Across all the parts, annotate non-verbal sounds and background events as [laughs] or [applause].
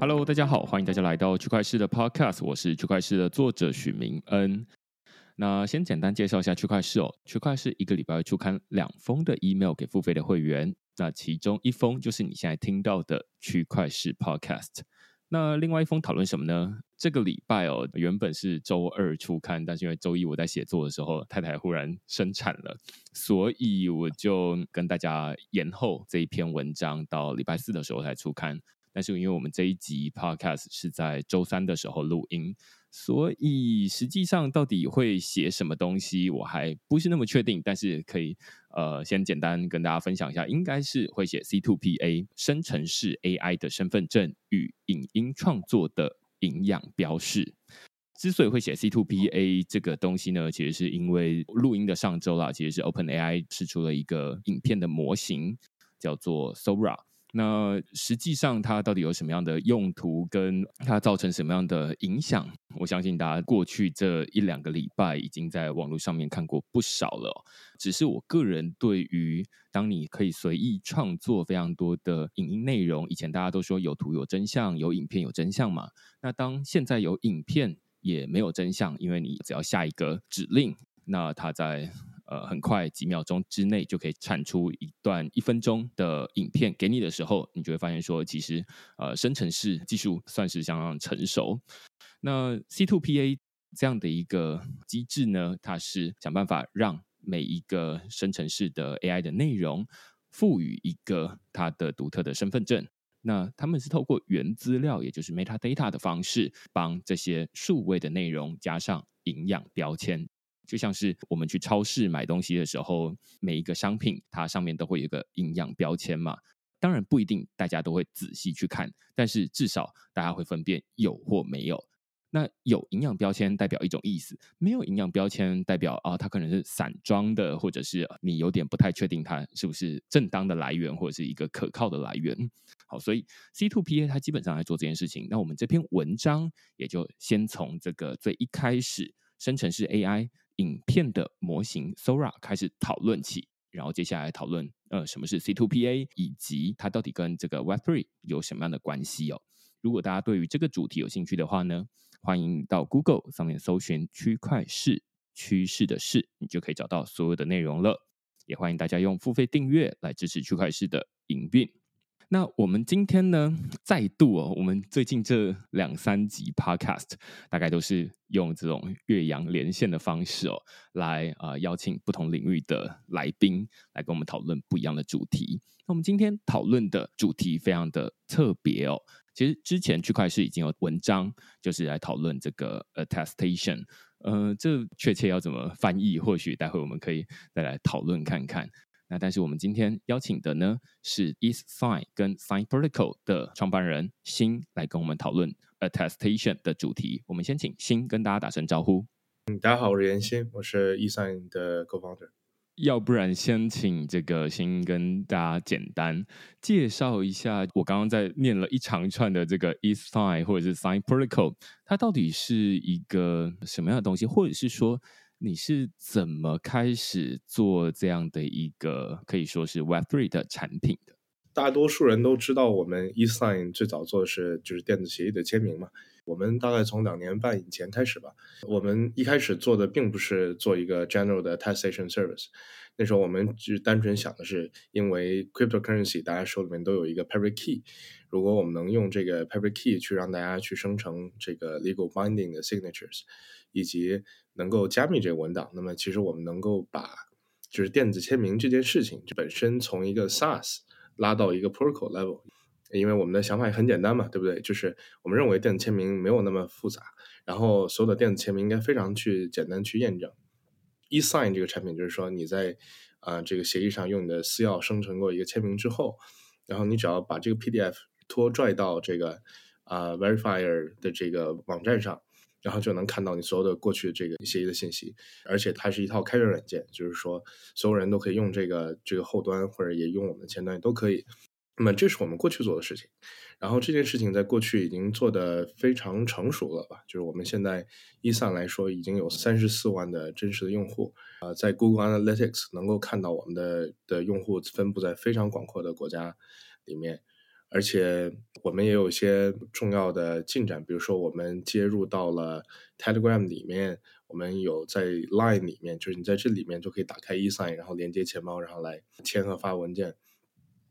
Hello，大家好，欢迎大家来到区块市的 Podcast，我是区块市的作者许明恩。那先简单介绍一下区块市哦，区块市一个礼拜会出刊两封的 email 给付费的会员，那其中一封就是你现在听到的区块市 Podcast。那另外一封讨论什么呢？这个礼拜哦，原本是周二出刊，但是因为周一我在写作的时候，太太忽然生产了，所以我就跟大家延后这一篇文章到礼拜四的时候才出刊。但是因为我们这一集 Podcast 是在周三的时候录音。所以实际上到底会写什么东西，我还不是那么确定。但是可以呃，先简单跟大家分享一下，应该是会写 C to P A 生成式 AI 的身份证与影音创作的营养标示。之所以会写 C to P A 这个东西呢，其实是因为录音的上周啦，其实是 OpenAI 试出了一个影片的模型，叫做 Sora。那实际上它到底有什么样的用途，跟它造成什么样的影响？我相信大家过去这一两个礼拜已经在网络上面看过不少了。只是我个人对于，当你可以随意创作非常多的影音内容，以前大家都说有图有真相，有影片有真相嘛。那当现在有影片也没有真相，因为你只要下一个指令，那它在。呃，很快几秒钟之内就可以产出一段一分钟的影片给你的时候，你就会发现说，其实呃，生成式技术算是相当成熟。那 C two P A 这样的一个机制呢，它是想办法让每一个生成式的 AI 的内容赋予一个它的独特的身份证。那他们是透过原资料，也就是 metadata 的方式，帮这些数位的内容加上营养标签。就像是我们去超市买东西的时候，每一个商品它上面都会有一个营养标签嘛。当然不一定大家都会仔细去看，但是至少大家会分辨有或没有。那有营养标签代表一种意思，没有营养标签代表啊，它可能是散装的，或者是你有点不太确定它是不是正当的来源，或者是一个可靠的来源。好，所以 C to P A 它基本上来做这件事情。那我们这篇文章也就先从这个最一开始生成式 A I。影片的模型 Sora 开始讨论起，然后接下来讨论呃什么是 C2PA，以及它到底跟这个 Web3 有什么样的关系哦。如果大家对于这个主题有兴趣的话呢，欢迎到 Google 上面搜寻“区块市趋势的势”，你就可以找到所有的内容了。也欢迎大家用付费订阅来支持区块市的营运。那我们今天呢，再度哦，我们最近这两三集 Podcast 大概都是用这种岳阳连线的方式哦，来啊邀请不同领域的来宾来跟我们讨论不一样的主题。那我们今天讨论的主题非常的特别哦，其实之前区块市已经有文章，就是来讨论这个 attestation，呃，这确切要怎么翻译，或许待会我们可以再来讨论看看。那但是我们今天邀请的呢是 EastSign 跟 Sign Protocol 的创办人新来跟我们讨论 Attestation 的主题。我们先请新跟大家打声招呼。嗯，大家好，我是严新，我是 EastSign 的 Co-founder。要不然先请这个新跟大家简单介绍一下，我刚刚在念了一长串的这个 EastSign 或者是 Sign Protocol，它到底是一个什么样的东西，或者是说？你是怎么开始做这样的一个可以说是 Web3 的产品的？大多数人都知道，我们 eSign 最早做的是就是电子协议的签名嘛。我们大概从两年半以前开始吧。我们一开始做的并不是做一个 general 的 attestation service，那时候我们只单纯想的是，因为 cryptocurrency 大家手里面都有一个 private key，如果我们能用这个 private key 去让大家去生成这个 legal binding 的 signatures，以及能够加密这个文档，那么其实我们能够把就是电子签名这件事情，就本身从一个 SaaS 拉到一个 protocol level，因为我们的想法也很简单嘛，对不对？就是我们认为电子签名没有那么复杂，然后所有的电子签名应该非常去简单去验证。eSign 这个产品就是说你在啊这个协议上用你的私钥生成过一个签名之后，然后你只要把这个 PDF 拖拽到这个啊 Verifier 的这个网站上。然后就能看到你所有的过去这个协议的信息，而且它是一套开源软件，就是说所有人都可以用这个这个后端，或者也用我们的前端也都可以。那么这是我们过去做的事情，然后这件事情在过去已经做的非常成熟了吧？就是我们现在一上来说已经有三十四万的真实的用户，啊，在 Google Analytics 能够看到我们的的用户分布在非常广阔的国家里面。而且我们也有一些重要的进展，比如说我们接入到了 Telegram 里面，我们有在 Line 里面，就是你在这里面就可以打开 eSign，然后连接钱包，然后来签和发文件。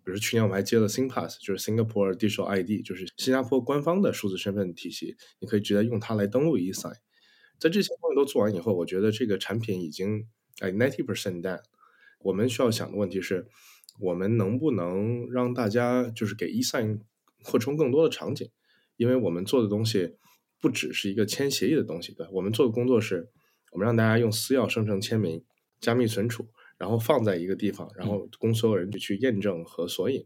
比如去年我们还接了 SingPass，就是 Singapore Digital ID，就是新加坡官方的数字身份体系，你可以直接用它来登录 eSign。在这些东西都做完以后，我觉得这个产品已经哎 ninety percent done。我们需要想的问题是，我们能不能让大家就是给 eSign 扩充更多的场景？因为我们做的东西不只是一个签协议的东西，对我们做的工作是，我们让大家用私钥生成签名、加密存储，然后放在一个地方，然后供所有人去去验证和索引。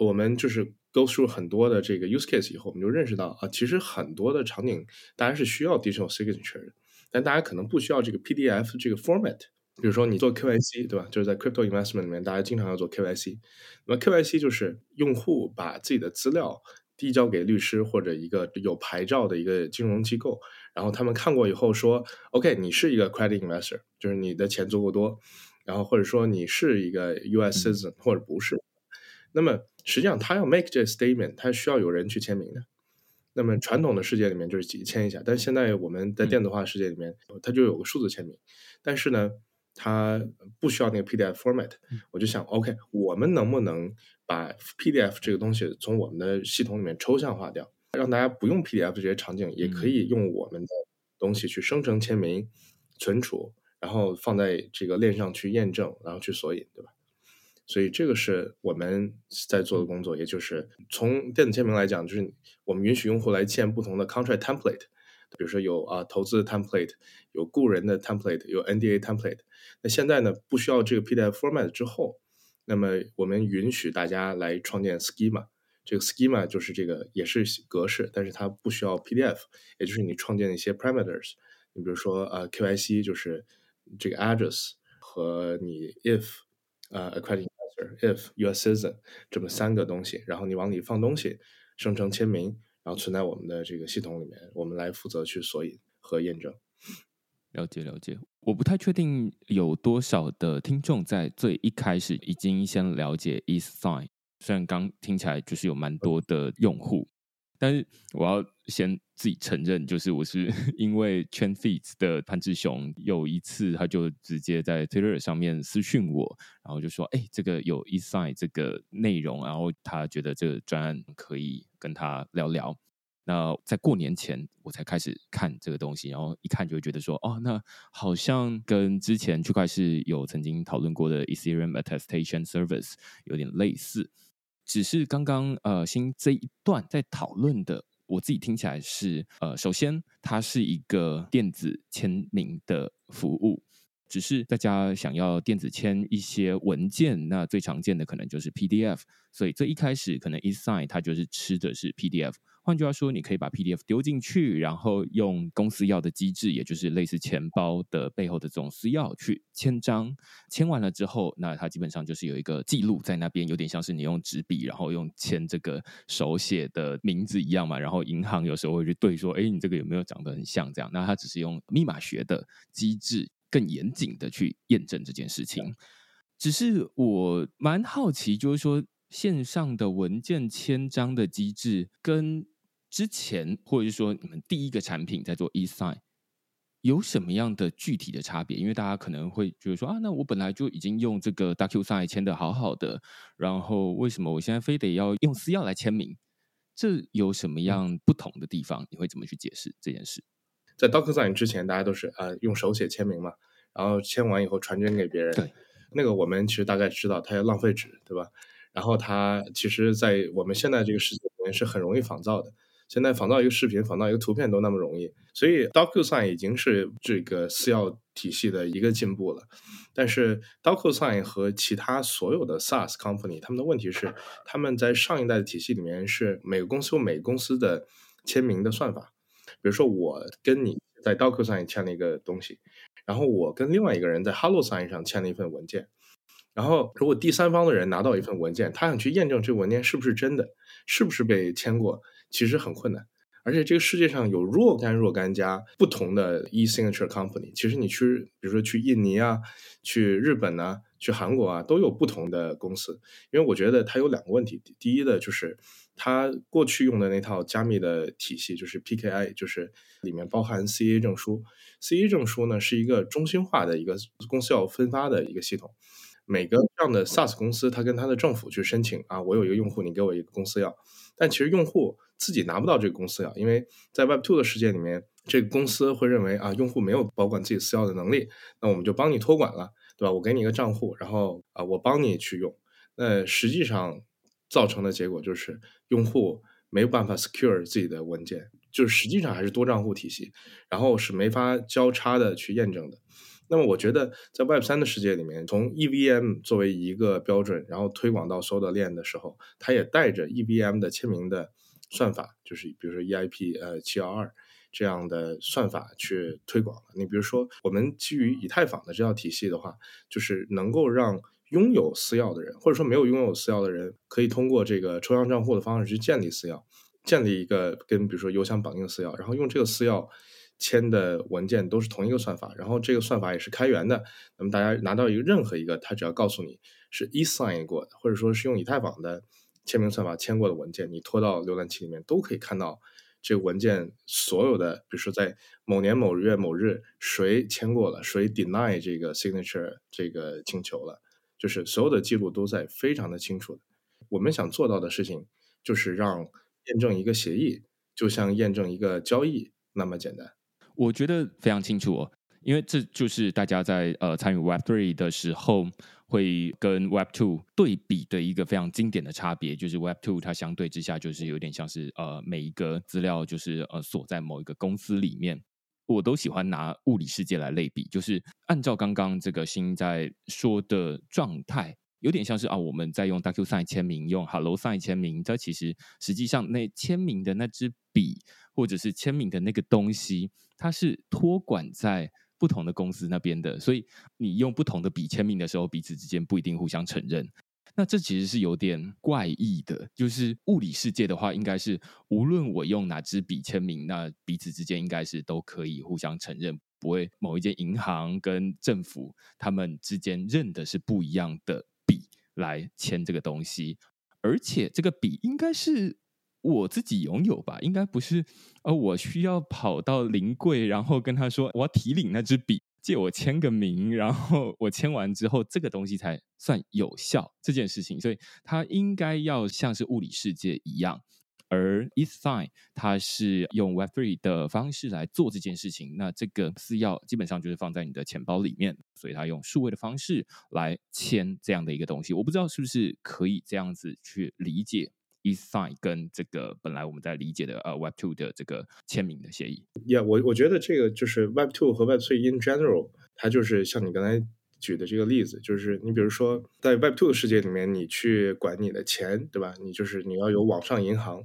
我们就是 go through 很多的这个 use case 以后，我们就认识到啊，其实很多的场景大家是需要 digital signature 的，但大家可能不需要这个 PDF 这个 format。比如说你做 KYC 对吧？就是在 crypto investment 里面，大家经常要做 KYC。那么 KYC 就是用户把自己的资料递交给律师或者一个有牌照的一个金融机构，然后他们看过以后说，OK，你是一个 credit investor，就是你的钱足够多，然后或者说你是一个 US citizen 或者不是。那么实际上他要 make 这 statement，他需要有人去签名的。那么传统的世界里面就是几签一下，但现在我们在电子化世界里面，它就有个数字签名。但是呢，它不需要那个 PDF format。我就想，OK，我们能不能把 PDF 这个东西从我们的系统里面抽象化掉，让大家不用 PDF 这些场景，也可以用我们的东西去生成签名、存储，然后放在这个链上去验证，然后去索引，对吧？所以这个是我们在做的工作，也就是从电子签名来讲，就是我们允许用户来建不同的 contract template，比如说有啊投资的 template，有雇人的 template，有 NDA template。那现在呢，不需要这个 PDF format 之后，那么我们允许大家来创建 schema。这个 schema 就是这个也是格式，但是它不需要 PDF，也就是你创建一些 parameters。你比如说啊 KYC 就是这个 address 和你 if 呃 accrediting。if U.S. citizen 这么三个东西，然后你往里放东西，生成签名，然后存在我们的这个系统里面，我们来负责去索引和验证。了解了解，我不太确定有多少的听众在最一开始已经先了解 eSign，虽然刚听起来就是有蛮多的用户。但是我要先自己承认，就是我是 [laughs] 因为 Chain Feeds 的潘志雄有一次他就直接在 Twitter 上面私讯我，然后就说：“哎，这个有 eSign 这个内容，然后他觉得这个专案可以跟他聊聊。”那在过年前我才开始看这个东西，然后一看就会觉得说：“哦，那好像跟之前区块是有曾经讨论过的 Ethereum Attestation Service 有点类似。”只是刚刚呃，新这一段在讨论的，我自己听起来是呃，首先它是一个电子签名的服务，只是大家想要电子签一些文件，那最常见的可能就是 PDF，所以最一开始可能 eSign 它就是吃的是 PDF。换句话说，你可以把 PDF 丢进去，然后用公司要的机制，也就是类似钱包的背后的这种私钥去签章。签完了之后，那它基本上就是有一个记录在那边，有点像是你用纸笔，然后用签这个手写的名字一样嘛。然后银行有时候会去对说，哎，你这个有没有长得很像这样？那它只是用密码学的机制，更严谨的去验证这件事情。只是我蛮好奇，就是说线上的文件签章的机制跟之前，或者是说你们第一个产品在做 eSign，有什么样的具体的差别？因为大家可能会觉得说啊，那我本来就已经用这个 DocuSign 签的好好的，然后为什么我现在非得要用私钥来签名？这有什么样不同的地方？你会怎么去解释这件事？在 DocuSign 之前，大家都是呃用手写签名嘛，然后签完以后传真给别人。对，那个我们其实大概知道，它要浪费纸，对吧？然后它其实，在我们现在这个世界里面是很容易仿造的。现在仿造一个视频、仿造一个图片都那么容易，所以 DocuSign 已经是这个私钥体系的一个进步了。但是 DocuSign 和其他所有的 SaaS company，他们的问题是，他们在上一代的体系里面是每个公司有每个公司的签名的算法。比如说，我跟你在 DocuSign 签了一个东西，然后我跟另外一个人在 HelloSign 上签了一份文件，然后如果第三方的人拿到一份文件，他想去验证这个文件是不是真的，是不是被签过。其实很困难，而且这个世界上有若干若干家不同的 e-signature company。其实你去，比如说去印尼啊，去日本啊，去韩国啊，都有不同的公司。因为我觉得它有两个问题，第一的就是它过去用的那套加密的体系，就是 PKI，就是里面包含 CA 证书。CA 证书呢是一个中心化的一个公司要分发的一个系统。每个这样的 SaaS 公司，它跟它的政府去申请啊，我有一个用户，你给我一个公司要。但其实用户自己拿不到这个公司钥，因为在 Web Two 的世界里面，这个公司会认为啊，用户没有保管自己私钥的能力，那我们就帮你托管了，对吧？我给你一个账户，然后啊，我帮你去用。那实际上造成的结果就是，用户没有办法 secure 自己的文件，就是实际上还是多账户体系，然后是没法交叉的去验证的。那么我觉得，在 Web 三的世界里面，从 EVM 作为一个标准，然后推广到所有的链的时候，它也带着 EVM 的签名的算法，就是比如说 EIP 呃七幺二这样的算法去推广你比如说，我们基于以太坊的这套体系的话，就是能够让拥有私钥的人，或者说没有拥有私钥的人，可以通过这个抽象账户的方式去建立私钥，建立一个跟比如说邮箱绑定私钥，然后用这个私钥。签的文件都是同一个算法，然后这个算法也是开源的。那么大家拿到一个任何一个，他只要告诉你是 e-sign 过的，或者说是用以太坊的签名算法签过的文件，你拖到浏览器里面都可以看到这个文件所有的，比如说在某年某月某日谁签过了，谁 deny 这个 signature 这个请求了，就是所有的记录都在非常的清楚的。我们想做到的事情就是让验证一个协议就像验证一个交易那么简单。我觉得非常清楚哦，因为这就是大家在呃参与 Web Three 的时候会跟 Web Two 对比的一个非常经典的差别，就是 Web Two 它相对之下就是有点像是呃每一个资料就是呃锁在某一个公司里面。我都喜欢拿物理世界来类比，就是按照刚刚这个新在说的状态，有点像是啊我们在用 DocuSign 签名，用 Hello Sign 签名，这其实实际上那签名的那支笔或者是签名的那个东西。它是托管在不同的公司那边的，所以你用不同的笔签名的时候，彼此之间不一定互相承认。那这其实是有点怪异的。就是物理世界的话，应该是无论我用哪支笔签名，那彼此之间应该是都可以互相承认，不会某一间银行跟政府他们之间认的是不一样的笔来签这个东西，而且这个笔应该是。我自己拥有吧，应该不是，呃，我需要跑到临柜，然后跟他说我要提领那支笔，借我签个名，然后我签完之后，这个东西才算有效这件事情，所以它应该要像是物理世界一样，而 eSign 它是用 Web3 的方式来做这件事情，那这个私钥基本上就是放在你的钱包里面，所以它用数位的方式来签这样的一个东西，我不知道是不是可以这样子去理解。eSign 跟这个本来我们在理解的呃 Web Two 的这个签名的协议，Yeah，我我觉得这个就是 Web Two 和 Web Three in general，它就是像你刚才举的这个例子，就是你比如说在 Web Two 的世界里面，你去管你的钱，对吧？你就是你要有网上银行，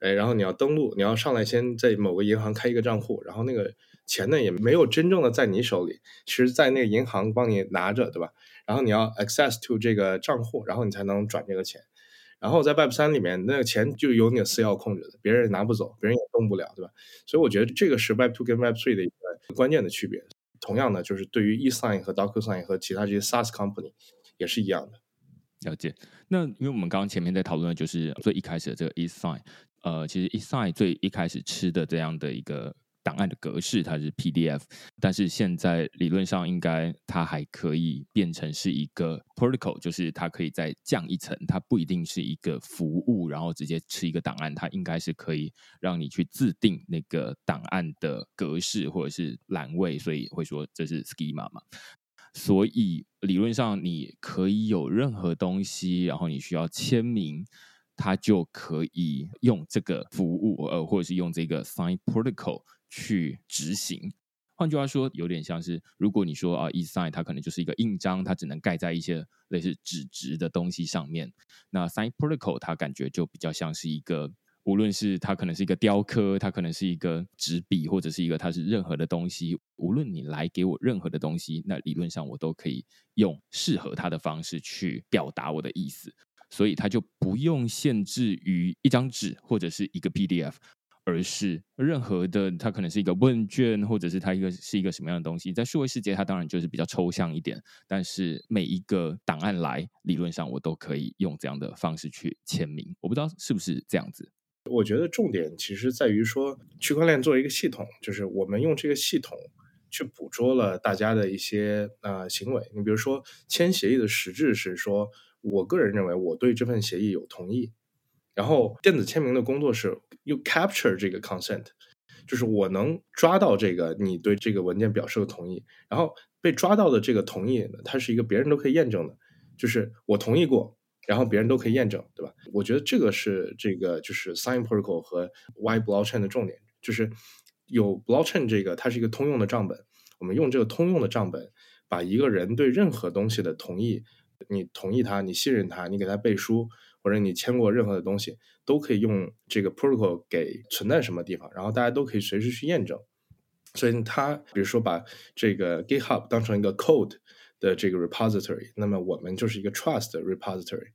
哎，然后你要登录，你要上来先在某个银行开一个账户，然后那个钱呢也没有真正的在你手里，其实在那个银行帮你拿着，对吧？然后你要 access to 这个账户，然后你才能转这个钱。然后在 Web 三里面，那个钱就由你的私钥控制的，别人拿不走，别人也动不了，对吧？所以我觉得这个是 Web two 跟 Web three 的一个关键的区别。同样的，就是对于 eSign 和 DocuSign 和其他这些 SaaS company 也是一样的。了解。那因为我们刚刚前面在讨论的就是最一开始的这个 eSign，呃，其实 eSign 最一开始吃的这样的一个。档案的格式它是 PDF，但是现在理论上应该它还可以变成是一个 protocol，就是它可以再降一层，它不一定是一个服务，然后直接吃一个档案，它应该是可以让你去自定那个档案的格式或者是栏位，所以会说这是 schema 嘛。所以理论上你可以有任何东西，然后你需要签名。它就可以用这个服务，呃，或者是用这个 Sign Protocol 去执行。换句话说，有点像是，如果你说啊，eSign 它可能就是一个印章，它只能盖在一些类似纸质的东西上面。那 Sign Protocol 它感觉就比较像是一个，无论是它可能是一个雕刻，它可能是一个纸笔，或者是一个它是任何的东西。无论你来给我任何的东西，那理论上我都可以用适合它的方式去表达我的意思。所以它就不用限制于一张纸或者是一个 PDF，而是任何的它可能是一个问卷，或者是它一个是一个什么样的东西，在数位世界它当然就是比较抽象一点，但是每一个档案来，理论上我都可以用这样的方式去签名，我不知道是不是这样子。我觉得重点其实在于说，区块链作为一个系统，就是我们用这个系统去捕捉了大家的一些呃行为。你比如说，签协议的实质是说，我个人认为我对这份协议有同意，然后电子签名的工作是又 capture 这个 consent，就是我能抓到这个你对这个文件表示的同意，然后被抓到的这个同意，它是一个别人都可以验证的，就是我同意过。然后别人都可以验证，对吧？我觉得这个是这个就是 Sign Protocol 和 Y Blockchain 的重点，就是有 Blockchain 这个它是一个通用的账本，我们用这个通用的账本，把一个人对任何东西的同意，你同意他，你信任他，你给他背书，或者你签过任何的东西，都可以用这个 Protocol 给存在什么地方，然后大家都可以随时去验证。所以它比如说把这个 GitHub 当成一个 Code。的这个 repository，那么我们就是一个 trust repository，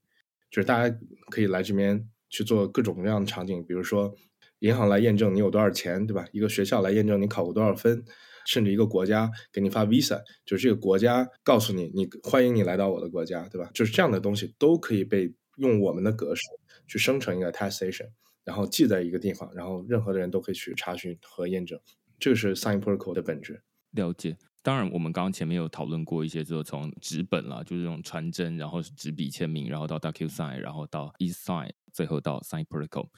就是大家可以来这边去做各种各样的场景，比如说银行来验证你有多少钱，对吧？一个学校来验证你考过多少分，甚至一个国家给你发 visa，就是这个国家告诉你，你欢迎你来到我的国家，对吧？就是这样的东西都可以被用我们的格式去生成一个 attestation，然后记在一个地方，然后任何的人都可以去查询和验证，这个是 sign protocol 的本质。了解。当然，我们刚刚前面有讨论过一些，就是从纸本啦，就是这种传真，然后是纸笔签名，然后到 DocuSign，然后到 eSign，最后到 Sign Protocol。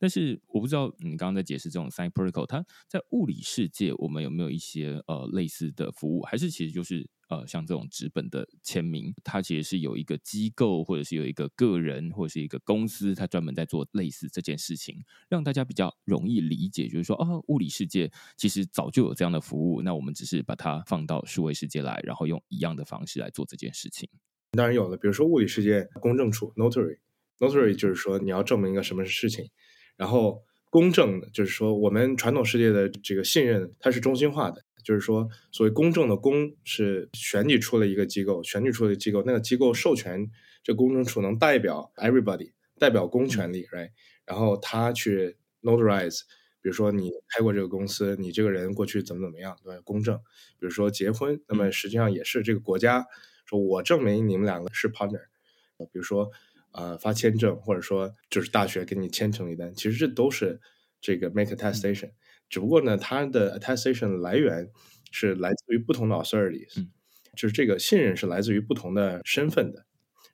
但是我不知道你刚刚在解释这种 Sign Protocol，它在物理世界我们有没有一些呃类似的服务，还是其实就是？呃，像这种纸本的签名，它其实是有一个机构，或者是有一个个人，或者是一个公司，它专门在做类似这件事情，让大家比较容易理解。就是说，哦，物理世界其实早就有这样的服务，那我们只是把它放到数位世界来，然后用一样的方式来做这件事情。当然有了，比如说物理世界公证处 （notary），notary 就是说你要证明一个什么事情，然后公证就是说我们传统世界的这个信任，它是中心化的。就是说，所谓公正的公是选举出了一个机构，选举出了机构，那个机构授权这公证处能代表 everybody，代表公权力，right？然后他去 notarize，比如说你开过这个公司，你这个人过去怎么怎么样，对吧？公证，比如说结婚，那么实际上也是这个国家说我证明你们两个是 partner，比如说呃发签证，或者说就是大学给你签成一单，其实这都是这个 make attestation。只不过呢，它的 attestation 来源是来自于不同的 authorities，就是这个信任是来自于不同的身份的，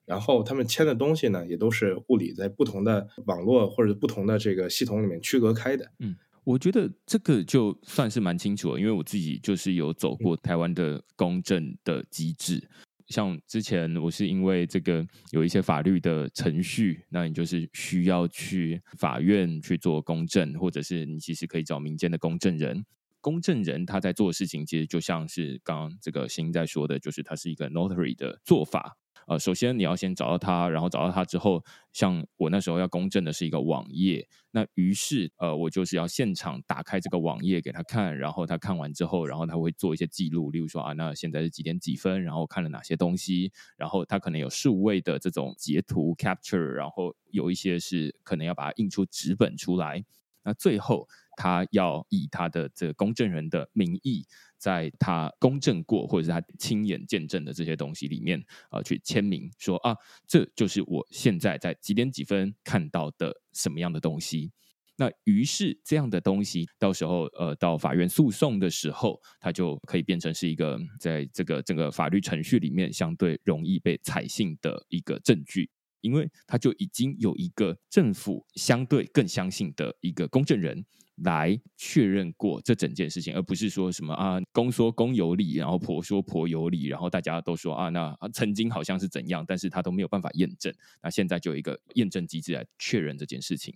然后他们签的东西呢，也都是物理在不同的网络或者不同的这个系统里面区隔开的。嗯，我觉得这个就算是蛮清楚了，因为我自己就是有走过台湾的公证的机制。像之前我是因为这个有一些法律的程序，那你就是需要去法院去做公证，或者是你其实可以找民间的公证人。公证人他在做的事情，其实就像是刚刚这个新在说的，就是他是一个 notary 的做法。呃，首先你要先找到他，然后找到他之后，像我那时候要公证的是一个网页，那于是呃，我就是要现场打开这个网页给他看，然后他看完之后，然后他会做一些记录，例如说啊，那现在是几点几分，然后看了哪些东西，然后他可能有数位的这种截图 capture，然后有一些是可能要把它印出纸本出来，那最后他要以他的这个公证人的名义。在他公证过或者是他亲眼见证的这些东西里面，呃，去签名说啊，这就是我现在在几点几分看到的什么样的东西。那于是这样的东西，到时候呃到法院诉讼的时候，它就可以变成是一个在这个整个法律程序里面相对容易被采信的一个证据，因为它就已经有一个政府相对更相信的一个公证人。来确认过这整件事情，而不是说什么啊公说公有理，然后婆说婆有理，然后大家都说啊那曾经好像是怎样，但是他都没有办法验证。那现在就有一个验证机制来确认这件事情。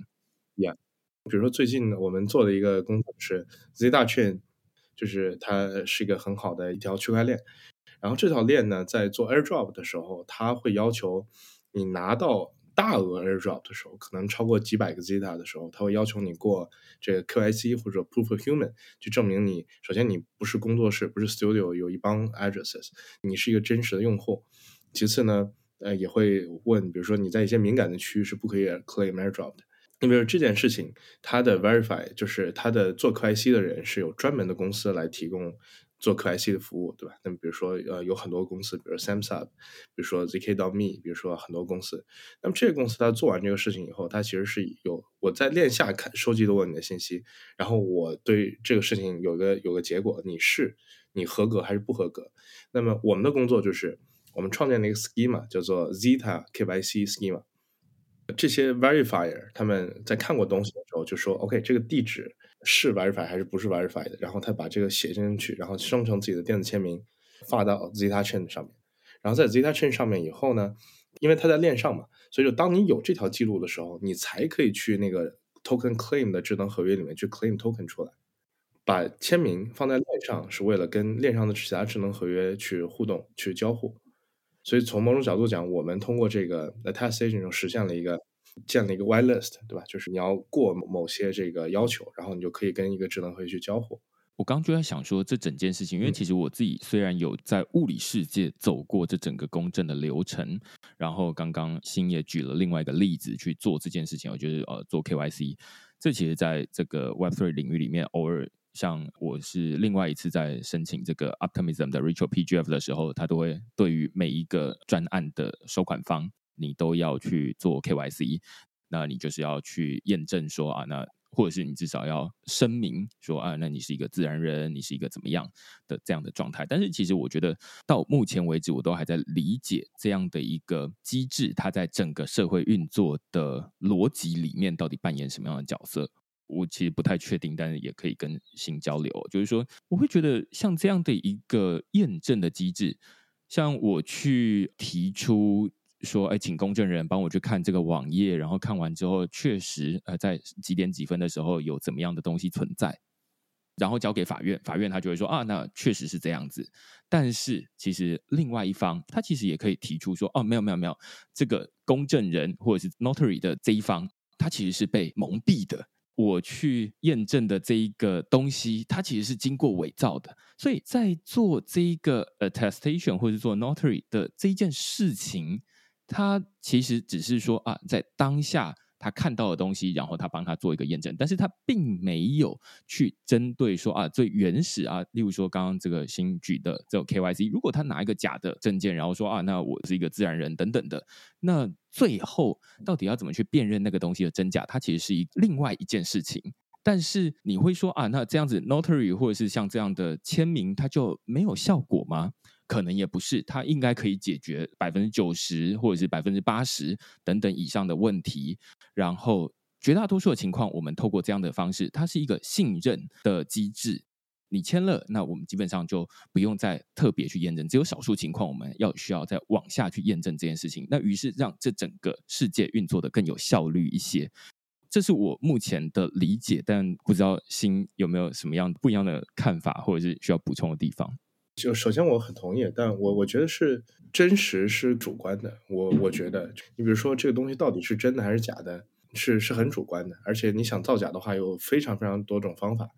Yeah，比如说最近我们做的一个工作是 Z 大券，就是它是一个很好的一条区块链。然后这条链呢，在做 AirDrop 的时候，它会要求你拿到。大额 airdrop 的时候，可能超过几百个 zeta 的时候，他会要求你过这个 QIC 或者 proof of human，去证明你首先你不是工作室，不是 studio，有一帮 addresses，你是一个真实的用户。其次呢，呃，也会问，比如说你在一些敏感的区域是不可以 claim airdrop 的。你比如这件事情，它的 verify 就是它的做 QIC 的人是有专门的公司来提供做 KYC 的服务，对吧？那么比如说呃有很多公司，比如 Samsung，比如说 ZK 到 Me，比如说很多公司。那么这个公司它做完这个事情以后，它其实是有我在链下看收集了你的信息，然后我对这个事情有个有个结果，你是你合格还是不合格？那么我们的工作就是我们创建了一个 schema 叫做 Zeta KYC schema。这些 verifier 他们在看过东西的时候就说，OK，这个地址是 verify 还是不是 verify 的？然后他把这个写进去，然后生成自己的电子签名，发到 Zeta Chain 上面。然后在 Zeta Chain 上面以后呢，因为它在链上嘛，所以就当你有这条记录的时候，你才可以去那个 token claim 的智能合约里面去 claim token 出来。把签名放在链上是为了跟链上的其他智能合约去互动、去交互。所以从某种角度讲，我们通过这个 attestation 中实现了一个建了一个 white list，对吧？就是你要过某些这个要求，然后你就可以跟一个智能合约去交互。我刚就在想说，这整件事情，因为其实我自己虽然有在物理世界走过这整个公证的流程，然后刚刚新也举了另外一个例子去做这件事情，我觉得呃做 KYC，这其实在这个 Web3 领域里面偶尔。像我是另外一次在申请这个 Optimism 的 Ritual PGF 的时候，他都会对于每一个专案的收款方，你都要去做 KYC，那你就是要去验证说啊，那或者是你至少要声明说啊，那你是一个自然人，你是一个怎么样的这样的状态。但是其实我觉得到目前为止，我都还在理解这样的一个机制，它在整个社会运作的逻辑里面到底扮演什么样的角色。我其实不太确定，但是也可以跟新交流。就是说，我会觉得像这样的一个验证的机制，像我去提出说，哎，请公证人帮我去看这个网页，然后看完之后，确实呃，在几点几分的时候有怎么样的东西存在，然后交给法院，法院他就会说啊，那确实是这样子。但是其实另外一方，他其实也可以提出说，哦，没有没有没有，这个公证人或者是 notary 的这一方，他其实是被蒙蔽的。我去验证的这一个东西，它其实是经过伪造的，所以在做这一个 attestation 或者做 notary 的这一件事情，他其实只是说啊，在当下。他看到的东西，然后他帮他做一个验证，但是他并没有去针对说啊最原始啊，例如说刚刚这个新举的这种 KYC，如果他拿一个假的证件，然后说啊那我是一个自然人等等的，那最后到底要怎么去辨认那个东西的真假？它其实是一另外一件事情。但是你会说啊，那这样子 notary 或者是像这样的签名，它就没有效果吗？可能也不是，它应该可以解决百分之九十或者是百分之八十等等以上的问题。然后绝大多数的情况，我们透过这样的方式，它是一个信任的机制。你签了，那我们基本上就不用再特别去验证。只有少数情况，我们要需要再往下去验证这件事情。那于是让这整个世界运作的更有效率一些。这是我目前的理解，但不知道新有没有什么样不一样的看法，或者是需要补充的地方。就首先我很同意，但我我觉得是真实是主观的。我我觉得，你比如说这个东西到底是真的还是假的，是是很主观的。而且你想造假的话，有非常非常多种方法。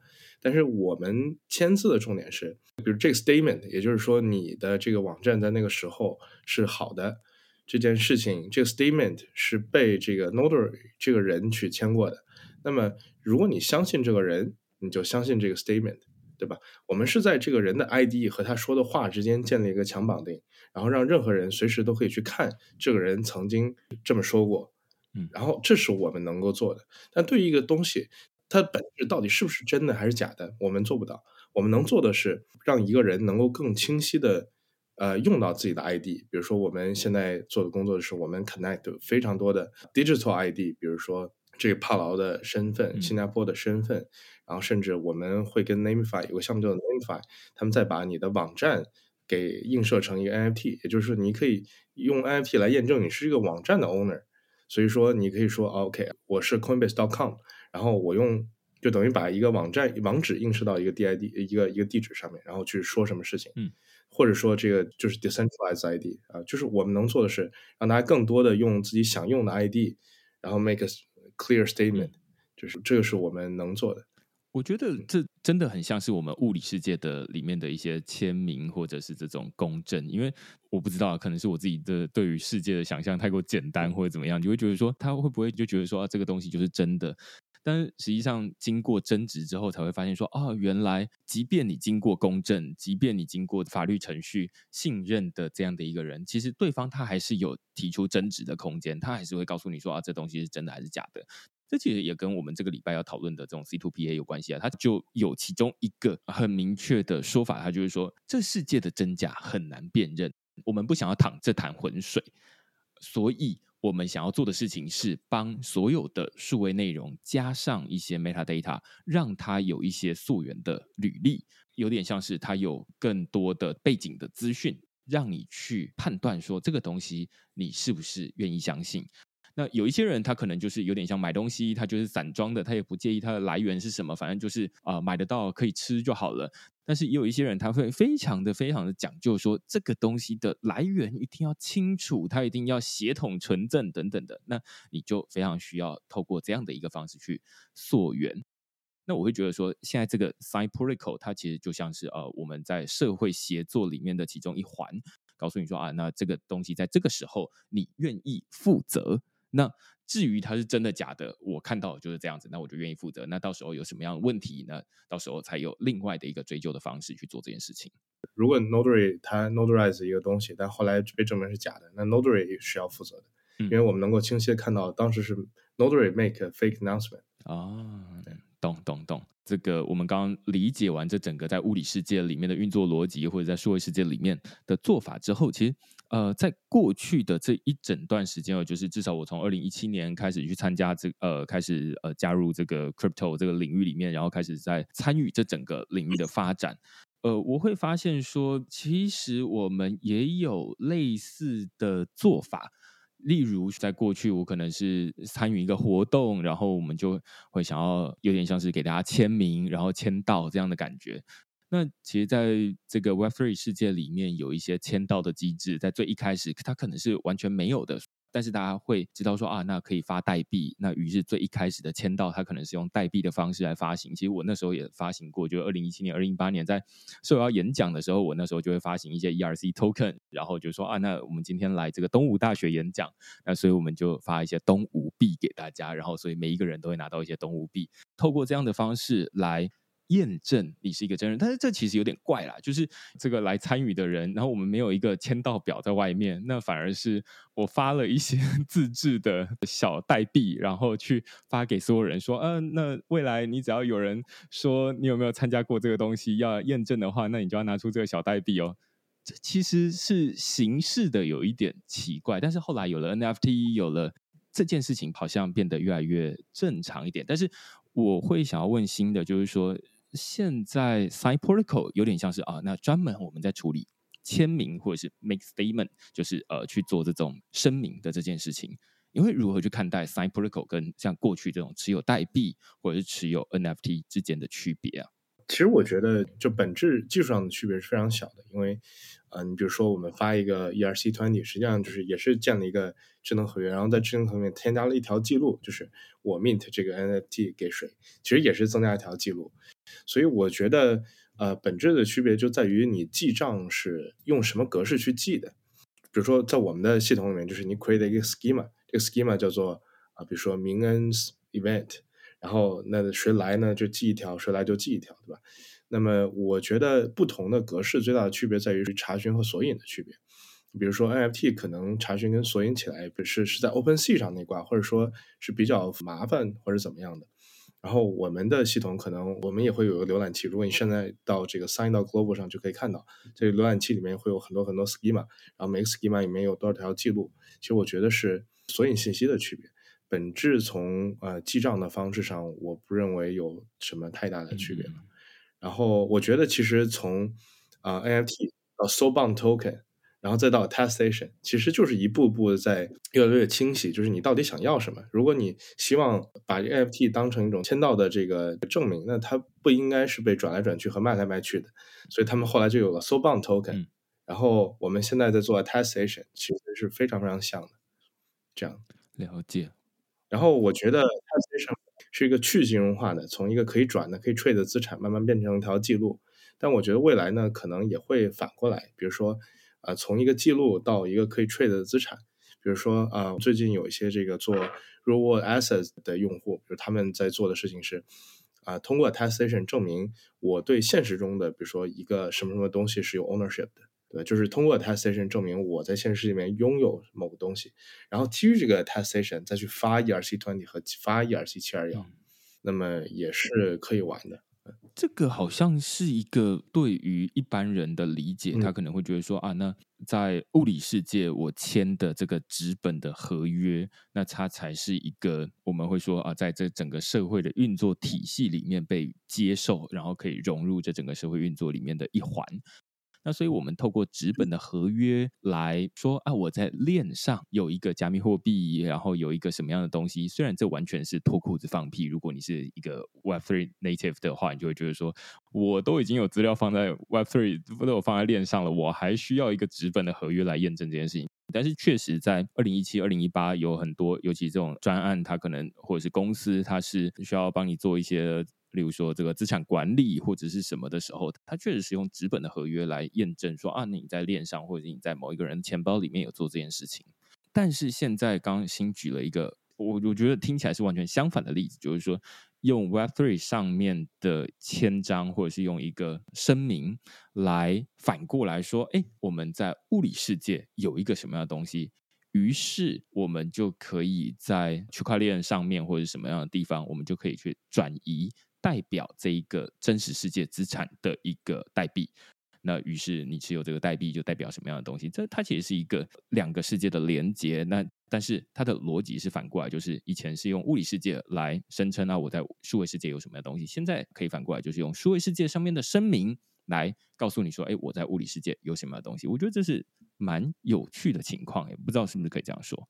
但是我们签字的重点是，比如这个 statement，也就是说你的这个网站在那个时候是好的，这件事情这个 statement 是被这个 notary 这个人去签过的。那么如果你相信这个人，你就相信这个 statement。对吧？我们是在这个人的 ID 和他说的话之间建立一个强绑定，然后让任何人随时都可以去看这个人曾经这么说过，嗯，然后这是我们能够做的。但对于一个东西，它本质到底是不是真的还是假的，我们做不到。我们能做的是让一个人能够更清晰的，呃，用到自己的 ID。比如说我们现在做的工作是，我们 connect 非常多的 digital ID，比如说这个帕劳的身份、新加坡的身份。然后甚至我们会跟 Namify 有个项目叫 Namify，他们再把你的网站给映射成一个 NFT，也就是说你可以用 NFT 来验证你是一个网站的 owner。所以说你可以说 OK，我是 Coinbase.com，然后我用就等于把一个网站网址映射到一个 DID 一个一个地址上面，然后去说什么事情，嗯，或者说这个就是 decentralized ID 啊，就是我们能做的是让大家更多的用自己想用的 ID，然后 make a clear statement，就是这个是我们能做的。我觉得这真的很像是我们物理世界的里面的一些签名，或者是这种公证。因为我不知道，可能是我自己的对于世界的想象太过简单，或者怎么样，你会觉得说他会不会就觉得说这个东西就是真的。但实际上，经过争执之后，才会发现说，哦，原来即便你经过公证，即便你经过法律程序，信任的这样的一个人，其实对方他还是有提出争执的空间，他还是会告诉你说，啊，这东西是真的还是假的。这其实也跟我们这个礼拜要讨论的这种 C two P A 有关系啊。它就有其中一个很明确的说法，它就是说，这世界的真假很难辨认，我们不想要淌这潭浑水，所以。我们想要做的事情是帮所有的数位内容加上一些 metadata，让它有一些溯源的履历，有点像是它有更多的背景的资讯，让你去判断说这个东西你是不是愿意相信。那有一些人他可能就是有点像买东西，他就是散装的，他也不介意它的来源是什么，反正就是啊买得到可以吃就好了。但是也有一些人，他会非常的、非常的讲究，说这个东西的来源一定要清楚，它一定要血统纯正等等的。那你就非常需要透过这样的一个方式去溯源。那我会觉得说，现在这个 Sign Protocol 它其实就像是呃我们在社会协作里面的其中一环，告诉你说啊，那这个东西在这个时候你愿意负责。那至于它是真的假的，我看到就是这样子，那我就愿意负责。那到时候有什么样的问题呢？到时候才有另外的一个追究的方式去做这件事情。如果 notary 它 notarize 一个东西，但后来被证明是假的，那 notary 也是要负责的，因为我们能够清晰的看到当时是 notary make a fake announcement 啊。懂懂懂，这个我们刚理解完这整个在物理世界里面的运作逻辑，或者在数位世界里面的做法之后，其实呃，在过去的这一整段时间哦，就是至少我从二零一七年开始去参加这呃，开始呃加入这个 crypto 这个领域里面，然后开始在参与这整个领域的发展，呃，我会发现说，其实我们也有类似的做法。例如，在过去我可能是参与一个活动，然后我们就会想要有点像是给大家签名，然后签到这样的感觉。那其实，在这个 Web Free 世界里面，有一些签到的机制，在最一开始，它可能是完全没有的。但是大家会知道说啊，那可以发代币。那于是最一开始的签到，它可能是用代币的方式来发行。其实我那时候也发行过，就二零一七年、二零一八年在受邀演讲的时候，我那时候就会发行一些 ERC token，然后就说啊，那我们今天来这个东吴大学演讲，那所以我们就发一些东吴币给大家，然后所以每一个人都会拿到一些东吴币，透过这样的方式来。验证你是一个真人，但是这其实有点怪啦，就是这个来参与的人，然后我们没有一个签到表在外面，那反而是我发了一些自制的小代币，然后去发给所有人说，嗯，那未来你只要有人说你有没有参加过这个东西要验证的话，那你就要拿出这个小代币哦。这其实是形式的有一点奇怪，但是后来有了 NFT，有了这件事情，好像变得越来越正常一点。但是我会想要问新的，就是说。现在 Sign Protocol 有点像是啊，那专门我们在处理签名或者是 make statement，就是呃去做这种声明的这件事情。因为如何去看待 Sign Protocol 跟像过去这种持有代币或者是持有 NFT 之间的区别啊？其实我觉得，就本质技术上的区别是非常小的，因为，嗯，你比如说我们发一个 ERC twenty，实际上就是也是建了一个智能合约，然后在智能合约添加了一条记录，就是我 mint 这个 NFT 给谁，其实也是增加一条记录。所以我觉得，呃，本质的区别就在于你记账是用什么格式去记的。比如说在我们的系统里面，就是你 create 一个 schema，这个 schema 叫做啊，比如说明恩 event。然后那谁来呢？就记一条，谁来就记一条，对吧？那么我觉得不同的格式最大的区别在于是查询和索引的区别。比如说 NFT 可能查询跟索引起来不是是在 OpenSea 上那挂，或者说是比较麻烦或者怎么样的。然后我们的系统可能我们也会有个浏览器，如果你现在到这个 Sign 到 Global 上就可以看到，这个浏览器里面会有很多很多 schema，然后每个 schema 里面有多少条记录。其实我觉得是索引信息的区别。本质从呃记账的方式上，我不认为有什么太大的区别了。然后我觉得其实从啊 NFT 到 Soulbound Token，然后再到 Attestation，其实就是一步步在越来越清晰，就是你到底想要什么。如果你希望把 NFT 当成一种签到的这个证明，那它不应该是被转来转去和卖来卖去的。所以他们后来就有了 Soulbound Token。然后我们现在在做 Attestation，其实是非常非常像的。这样了解。然后我觉得 test station 是一个去金融化的，从一个可以转的、可以 trade 的资产慢慢变成一条记录。但我觉得未来呢，可能也会反过来，比如说，呃，从一个记录到一个可以 trade 的资产。比如说，啊，最近有一些这个做 real world assets 的用户，比如他们在做的事情是，啊，通过 attestation 证明我对现实中的，比如说一个什么什么东西是有 ownership 的，对就是通过 attestation 证明我在现实世界里面拥有某个东西，然后基于这个 attestation 再去发 ERC20 和发 ERC721，那么也是可以玩的。这个好像是一个对于一般人的理解，他可能会觉得说啊，那在物理世界我签的这个纸本的合约，那它才是一个我们会说啊，在这整个社会的运作体系里面被接受，然后可以融入这整个社会运作里面的一环。那所以，我们透过纸本的合约来说啊，我在链上有一个加密货币，然后有一个什么样的东西？虽然这完全是脱裤子放屁。如果你是一个 Web3 native 的话，你就会觉得说，我都已经有资料放在 Web3，都有放在链上了，我还需要一个纸本的合约来验证这件事情。但是，确实在二零一七、二零一八，有很多，尤其这种专案，它可能或者是公司，它是需要帮你做一些。例如说，这个资产管理或者是什么的时候，它确实是用纸本的合约来验证说啊，你在链上或者你在某一个人钱包里面有做这件事情。但是现在刚新举了一个，我我觉得听起来是完全相反的例子，就是说用 Web Three 上面的签章或者是用一个声明来反过来说，哎，我们在物理世界有一个什么样的东西，于是我们就可以在区块链上面或者什么样的地方，我们就可以去转移。代表这一个真实世界资产的一个代币，那于是你持有这个代币就代表什么样的东西？这它其实是一个两个世界的连接。那但是它的逻辑是反过来，就是以前是用物理世界来声称啊我在数位世界有什么样的东西，现在可以反过来，就是用数位世界上面的声明来告诉你说，哎，我在物理世界有什么样的东西？我觉得这是蛮有趣的情况，也不知道是不是可以这样说。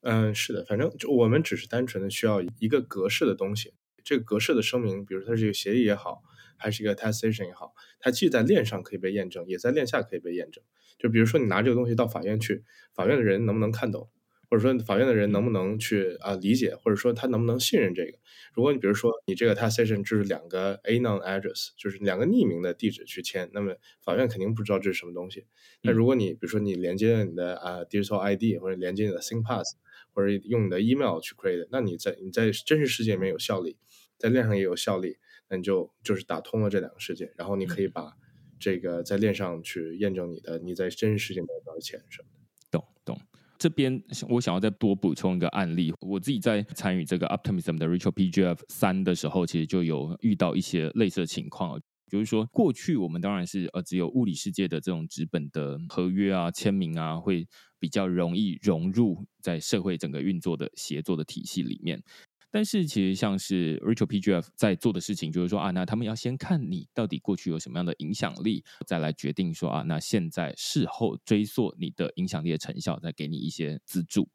嗯，是的，反正就我们只是单纯的需要一个格式的东西。这个格式的声明，比如它是一个协议也好，还是一个 attestation 也好，它既在链上可以被验证，也在链下可以被验证。就比如说你拿这个东西到法院去，法院的人能不能看懂，或者说法院的人能不能去啊理解，或者说他能不能信任这个？如果你比如说你这个 attestation 就是两个 anon address，就是两个匿名的地址去签，那么法院肯定不知道这是什么东西。那如果你比如说你连接了你的啊 digital ID 或者连接你的 ThinkPass，或者用你的 email 去 create，那你在你在真实世界里面有效力。在链上也有效力，那你就就是打通了这两个世界，然后你可以把这个在链上去验证你的你在真实世界里面多少钱什么的。懂懂。这边我想要再多补充一个案例，我自己在参与这个 Optimism 的 Ritual PGF 三的时候，其实就有遇到一些类似的情况，就是说过去我们当然是呃只有物理世界的这种纸本的合约啊、签名啊，会比较容易融入在社会整个运作的协作的体系里面。但是其实像是 Rachel PGF 在做的事情，就是说啊，那他们要先看你到底过去有什么样的影响力，再来决定说啊，那现在事后追溯你的影响力的成效，再给你一些资助。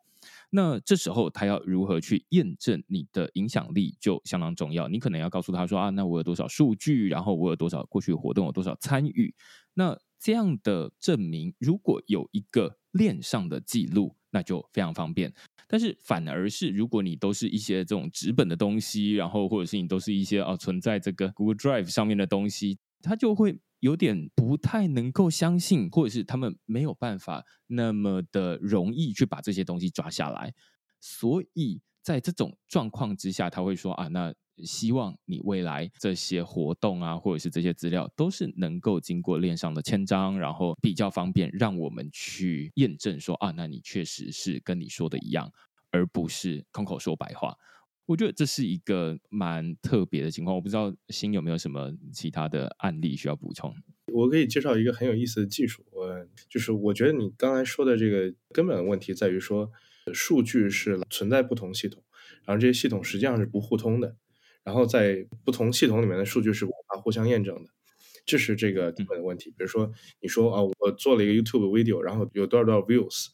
那这时候他要如何去验证你的影响力，就相当重要。你可能要告诉他说啊，那我有多少数据，然后我有多少过去活动，有多少参与。那这样的证明，如果有一个链上的记录，那就非常方便。但是反而是，如果你都是一些这种纸本的东西，然后或者是你都是一些啊存在这个 Google Drive 上面的东西，它就会有点不太能够相信，或者是他们没有办法那么的容易去把这些东西抓下来。所以在这种状况之下，他会说啊，那。希望你未来这些活动啊，或者是这些资料，都是能够经过链上的签章，然后比较方便，让我们去验证说啊，那你确实是跟你说的一样，而不是空口说白话。我觉得这是一个蛮特别的情况。我不知道新有没有什么其他的案例需要补充。我可以介绍一个很有意思的技术，我就是我觉得你刚才说的这个根本问题在于说，数据是存在不同系统，然后这些系统实际上是不互通的。然后在不同系统里面的数据是无法互相验证的，这是这个基本的问题。比如说，你说啊，我做了一个 YouTube video，然后有多少多少 views，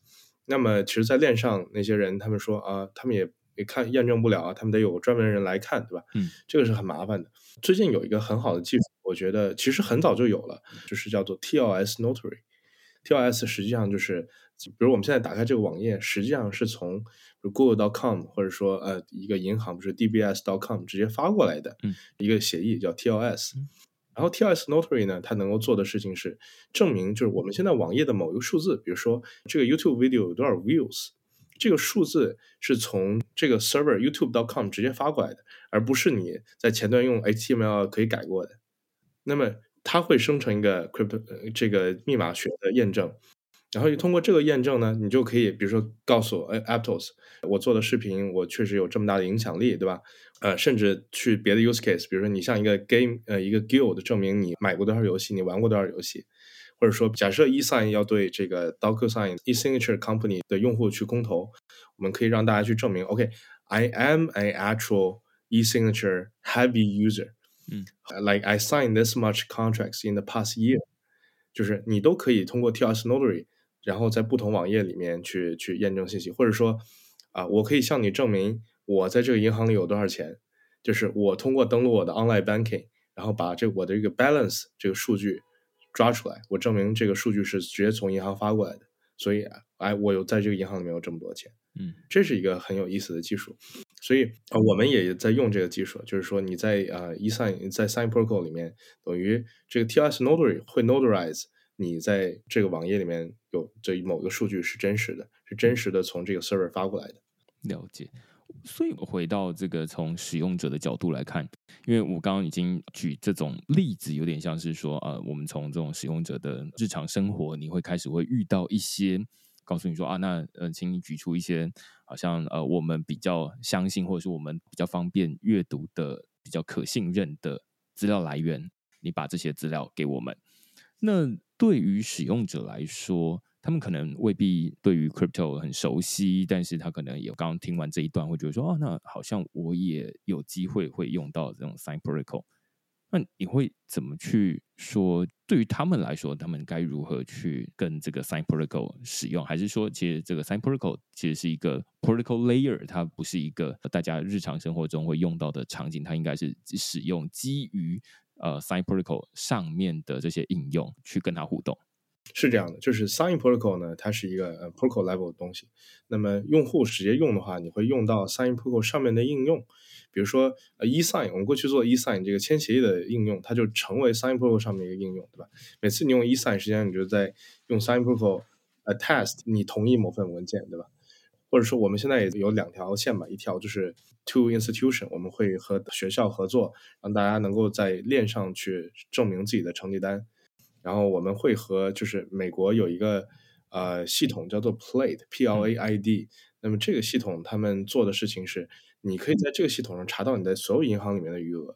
那么其实，在链上那些人，他们说啊，他们也也看验证不了啊，他们得有专门人来看，对吧？嗯，这个是很麻烦的。最近有一个很好的技术，我觉得其实很早就有了，就是叫做 TLS Notary。TLS 实际上就是，比如我们现在打开这个网页，实际上是从 Google.com 或者说呃一个银行不是 DBS.com 直接发过来的一个协议叫 TLS。然后 TLS Notary 呢，它能够做的事情是证明，就是我们现在网页的某一个数字，比如说这个 YouTube video 有多少 views，这个数字是从这个 server YouTube.com 直接发过来的，而不是你在前端用 HTML 可以改过的。那么它会生成一个 crypto 这个密码学的验证，然后通过这个验证呢，你就可以比如说告诉哎 Aptos，我做的视频我确实有这么大的影响力，对吧？呃，甚至去别的 use case，比如说你像一个 game，呃，一个 guild 证明你买过多少游戏，你玩过多少游戏，或者说假设 eSign 要对这个 DocuSign eSignature Company 的用户去公投，我们可以让大家去证明，OK，I am an actual eSignature heavy user，嗯，like I signed this much contracts in the past year，就是你都可以通过 TLS Notary，然后在不同网页里面去去验证信息，或者说啊，我可以向你证明。我在这个银行里有多少钱？就是我通过登录我的 online banking，然后把这我的这个 balance 这个数据抓出来，我证明这个数据是直接从银行发过来的。所以，哎，我有在这个银行里面有这么多钱。嗯，这是一个很有意思的技术。所以，呃，我们也在用这个技术，就是说你在呃 eSign 在 Sign Protocol 里面，等于这个 TLS Notary 会 notarize 你在这个网页里面有这某个数据是真实的，是真实的从这个 server 发过来的。了解。所以回到这个从使用者的角度来看，因为我刚刚已经举这种例子，有点像是说，呃，我们从这种使用者的日常生活，你会开始会遇到一些，告诉你说啊，那呃，请你举出一些好像呃，我们比较相信或者是我们比较方便阅读的、比较可信任的资料来源，你把这些资料给我们。那对于使用者来说，他们可能未必对于 crypto 很熟悉，但是他可能也刚听完这一段，会觉得说，哦，那好像我也有机会会用到这种 sign protocol。那你会怎么去说？对于他们来说，他们该如何去跟这个 sign protocol 使用？还是说，其实这个 sign protocol 其实是一个 protocol layer，它不是一个大家日常生活中会用到的场景，它应该是使用基于呃 sign protocol 上面的这些应用去跟它互动。是这样的，就是 Sign Protocol 呢，它是一个呃 Protocol level 的东西。那么用户直接用的话，你会用到 Sign Protocol 上面的应用，比如说呃 eSign，我们过去做 eSign 这个签协议的应用，它就成为 Sign Protocol 上面一个应用，对吧？每次你用 eSign，实际上你就在用 Sign Protocol attest 你同意某份文件，对吧？或者说我们现在也有两条线吧，一条就是 To Institution，我们会和学校合作，让大家能够在链上去证明自己的成绩单。然后我们会和就是美国有一个呃系统叫做 Plaid，P L A I D。那么这个系统他们做的事情是，你可以在这个系统上查到你在所有银行里面的余额。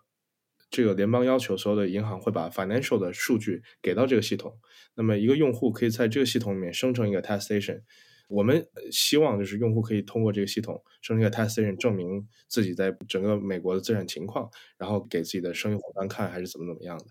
这个联邦要求所有的银行会把 financial 的数据给到这个系统。那么一个用户可以在这个系统里面生成一个 attestation。我们希望就是用户可以通过这个系统生成一个 attestation，证明自己在整个美国的资产情况，然后给自己的生意伙伴看还是怎么怎么样的。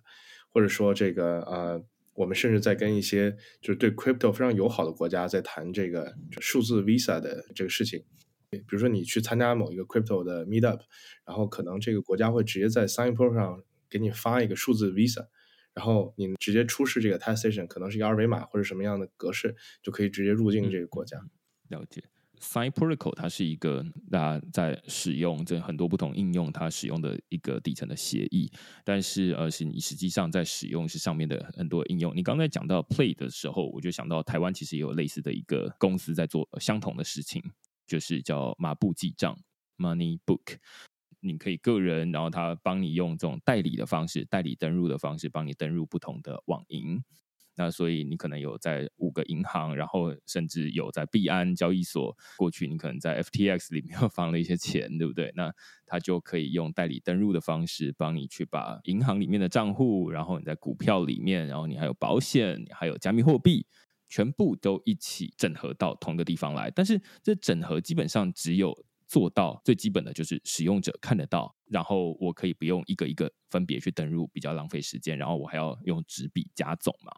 或者说这个呃，我们甚至在跟一些就是对 crypto 非常友好的国家在谈这个数字 visa 的这个事情。比如说你去参加某一个 crypto 的 meetup，然后可能这个国家会直接在 Signpost 上给你发一个数字 visa，然后你直接出示这个 t e s t a t i o n 可能是一个二维码或者什么样的格式，就可以直接入境这个国家。了解。Sign Protocol 它是一个大家在使用这很多不同应用它使用的一个底层的协议，但是呃是你实际上在使用是上面的很多应用。你刚才讲到 Play 的时候，我就想到台湾其实也有类似的一个公司在做相同的事情，就是叫马步记账 Money Book。你可以个人，然后他帮你用这种代理的方式，代理登入的方式，帮你登入不同的网银。那所以你可能有在五个银行，然后甚至有在币安交易所。过去你可能在 FTX 里面放了一些钱，对不对？那他就可以用代理登入的方式，帮你去把银行里面的账户，然后你在股票里面，然后你还有保险，还有加密货币，全部都一起整合到同一个地方来。但是这整合基本上只有做到最基本的就是使用者看得到，然后我可以不用一个一个分别去登入，比较浪费时间，然后我还要用纸笔加总嘛。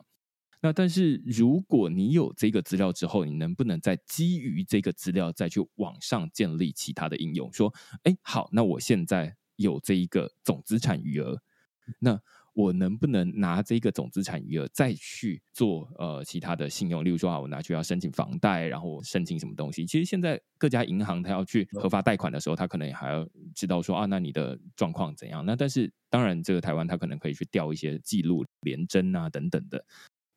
那但是如果你有这个资料之后，你能不能再基于这个资料再去网上建立其他的应用？说，哎，好，那我现在有这一个总资产余额，那我能不能拿这个总资产余额再去做呃其他的信用？例如说啊，我拿去要申请房贷，然后申请什么东西？其实现在各家银行它要去核发贷款的时候，它可能还要知道说啊，那你的状况怎样？那但是当然，这个台湾它可能可以去调一些记录、连征啊等等的，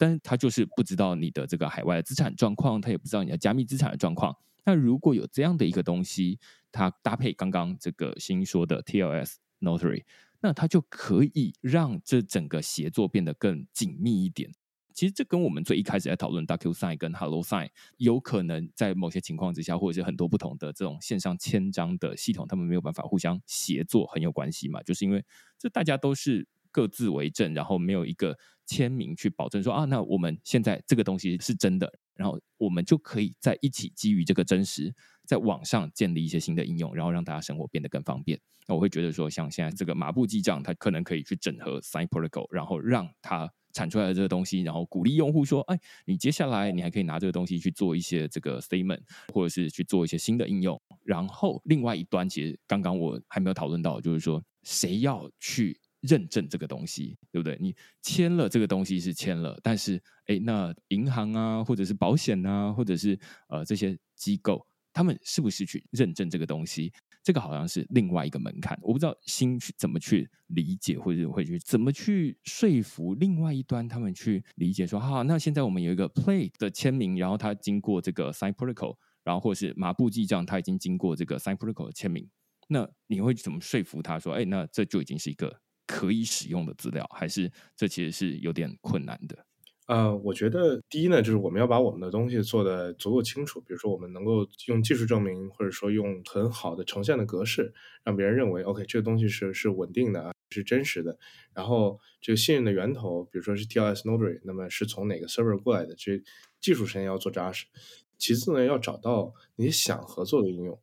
但是它就是不知道你的这个海外的资产状况，他也不知道你的加密资产的状况。那如果有这样的一个东西，它搭配刚刚这个新说的 TLS Notary，那它就可以让这整个协作变得更紧密一点。其实这跟我们最一开始在讨论 DocuSign 跟 HelloSign 有可能在某些情况之下，或者是很多不同的这种线上签章的系统，他们没有办法互相协作很有关系嘛？就是因为这大家都是各自为政，然后没有一个签名去保证说啊，那我们现在这个东西是真的。然后我们就可以在一起基于这个真实，在网上建立一些新的应用，然后让大家生活变得更方便。那我会觉得说，像现在这个马步记账，它可能可以去整合 Sign Protocol，然后让它产出来的这个东西，然后鼓励用户说：“哎，你接下来你还可以拿这个东西去做一些这个 statement，或者是去做一些新的应用。”然后另外一端，其实刚刚我还没有讨论到，就是说谁要去。认证这个东西，对不对？你签了这个东西是签了，但是哎，那银行啊，或者是保险啊，或者是呃这些机构，他们是不是去认证这个东西？这个好像是另外一个门槛。我不知道新去怎么去理解，或者会去怎么去说服另外一端他们去理解说，哈，那现在我们有一个 Play 的签名，然后它经过这个 Sign Protocol，然后或是马布记账，它已经经过这个 Sign Protocol 的签名，那你会怎么说服他说，哎，那这就已经是一个。可以使用的资料，还是这其实是有点困难的。呃，我觉得第一呢，就是我们要把我们的东西做的足够清楚，比如说我们能够用技术证明，或者说用很好的呈现的格式，让别人认为 OK 这个东西是是稳定的啊，是真实的。然后这个信任的源头，比如说是 TLS Notary，那么是从哪个 server 过来的？这技术层要做扎实。其次呢，要找到你想合作的应用。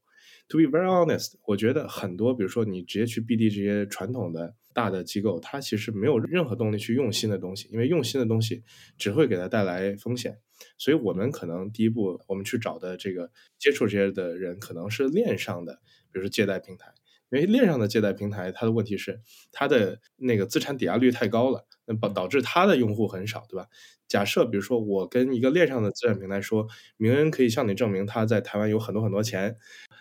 To be very honest，我觉得很多，比如说你直接去 BD 这些传统的大的机构，它其实没有任何动力去用新的东西，因为用新的东西只会给它带来风险。所以我们可能第一步，我们去找的这个接触这些的人，可能是链上的，比如说借贷平台。因为链上的借贷平台，它的问题是它的那个资产抵押率太高了，那导导致它的用户很少，对吧？假设比如说我跟一个链上的资产平台说，明恩可以向你证明他在台湾有很多很多钱，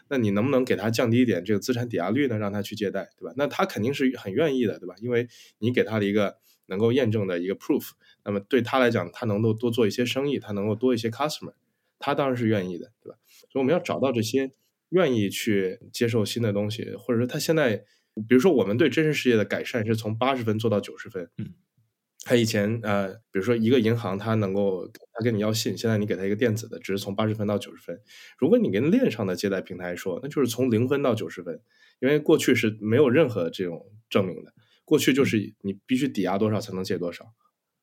那你能不能给他降低一点这个资产抵押率呢？让他去借贷，对吧？那他肯定是很愿意的，对吧？因为你给他了一个能够验证的一个 proof，那么对他来讲，他能够多做一些生意，他能够多一些 customer，他当然是愿意的，对吧？所以我们要找到这些。愿意去接受新的东西，或者说他现在，比如说我们对真实世界的改善是从八十分做到九十分。嗯，他以前呃，比如说一个银行，他能够他跟你要信，现在你给他一个电子的，只是从八十分到九十分。如果你跟链上的借贷平台说，那就是从零分到九十分，因为过去是没有任何这种证明的，过去就是你必须抵押多少才能借多少，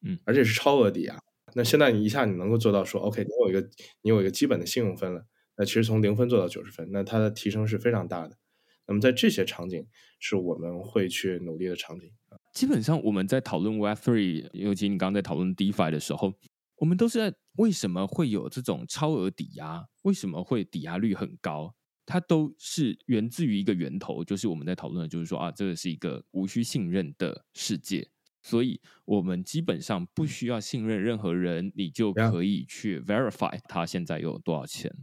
嗯，而且是超额抵押。那现在你一下你能够做到说，OK，你有一个你有一个基本的信用分了。那其实从零分做到九十分，那它的提升是非常大的。那么在这些场景，是我们会去努力的场景。基本上我们在讨论 Web Three，尤其你刚刚在讨论 DeFi 的时候，我们都是在为什么会有这种超额抵押？为什么会抵押率很高？它都是源自于一个源头，就是我们在讨论的，就是说啊，这个是一个无需信任的世界，所以我们基本上不需要信任任何人，你就可以去 verify 他现在有多少钱。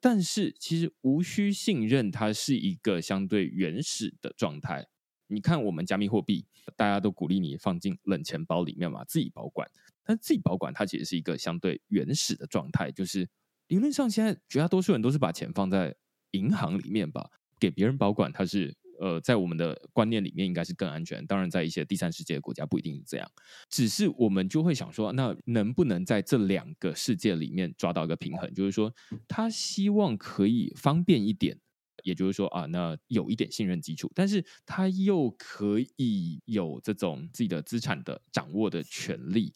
但是其实无需信任，它是一个相对原始的状态。你看，我们加密货币，大家都鼓励你放进冷钱包里面嘛，自己保管。但自己保管，它其实是一个相对原始的状态，就是理论上现在绝大多数人都是把钱放在银行里面吧，给别人保管，它是。呃，在我们的观念里面，应该是更安全。当然，在一些第三世界的国家，不一定是这样。只是我们就会想说，那能不能在这两个世界里面抓到一个平衡？就是说，他希望可以方便一点，也就是说啊，那有一点信任基础，但是他又可以有这种自己的资产的掌握的权利。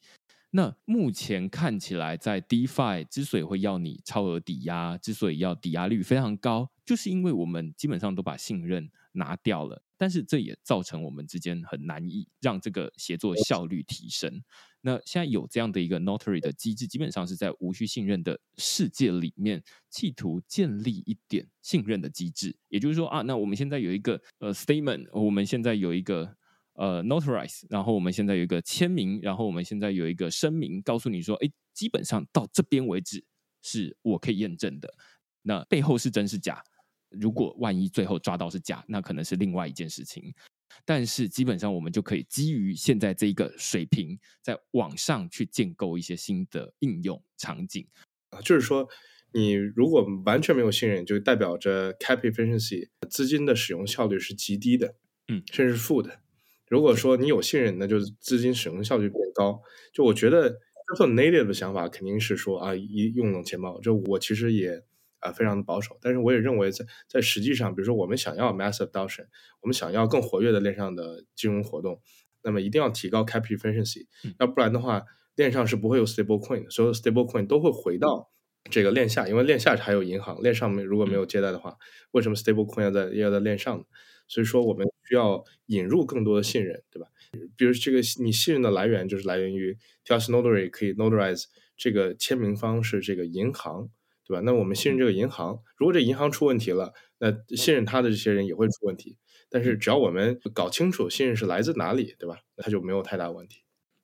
那目前看起来，在 DeFi 之所以会要你超额抵押，之所以要抵押率非常高，就是因为我们基本上都把信任。拿掉了，但是这也造成我们之间很难以让这个协作效率提升。那现在有这样的一个 notary 的机制，基本上是在无需信任的世界里面，企图建立一点信任的机制。也就是说啊，那我们现在有一个呃 statement，我们现在有一个呃 notarize，然后我们现在有一个签名，然后我们现在有一个声明，告诉你说，哎，基本上到这边为止是我可以验证的。那背后是真是假？如果万一最后抓到是假，那可能是另外一件事情。但是基本上我们就可以基于现在这一个水平，在网上去建构一些新的应用场景啊，就是说，你如果完全没有信任，就代表着 cap efficiency 资金的使用效率是极低的，嗯，甚至是负的。如果说你有信任，那就是资金使用效率变高。就我觉得，做 native 的想法肯定是说啊，一用冷钱包。就我其实也。啊，非常的保守，但是我也认为，在在实际上，比如说我们想要 massive adoption，我们想要更活跃的链上的金融活动，那么一定要提高 cap efficiency，要不然的话，链上是不会有 stable coin，所有 stable coin 都会回到这个链下，因为链下还有银行，链上面如果没有借贷的话，为什么 stable coin 要在要在链上呢？所以说我们需要引入更多的信任，对吧？比如这个你信任的来源就是来源于 t a s notary 可以 notarize 这个签名方是这个银行。对吧？那我们信任这个银行，如果这银行出问题了，那信任他的这些人也会出问题。但是只要我们搞清楚信任是来自哪里，对吧？他就没有太大问题。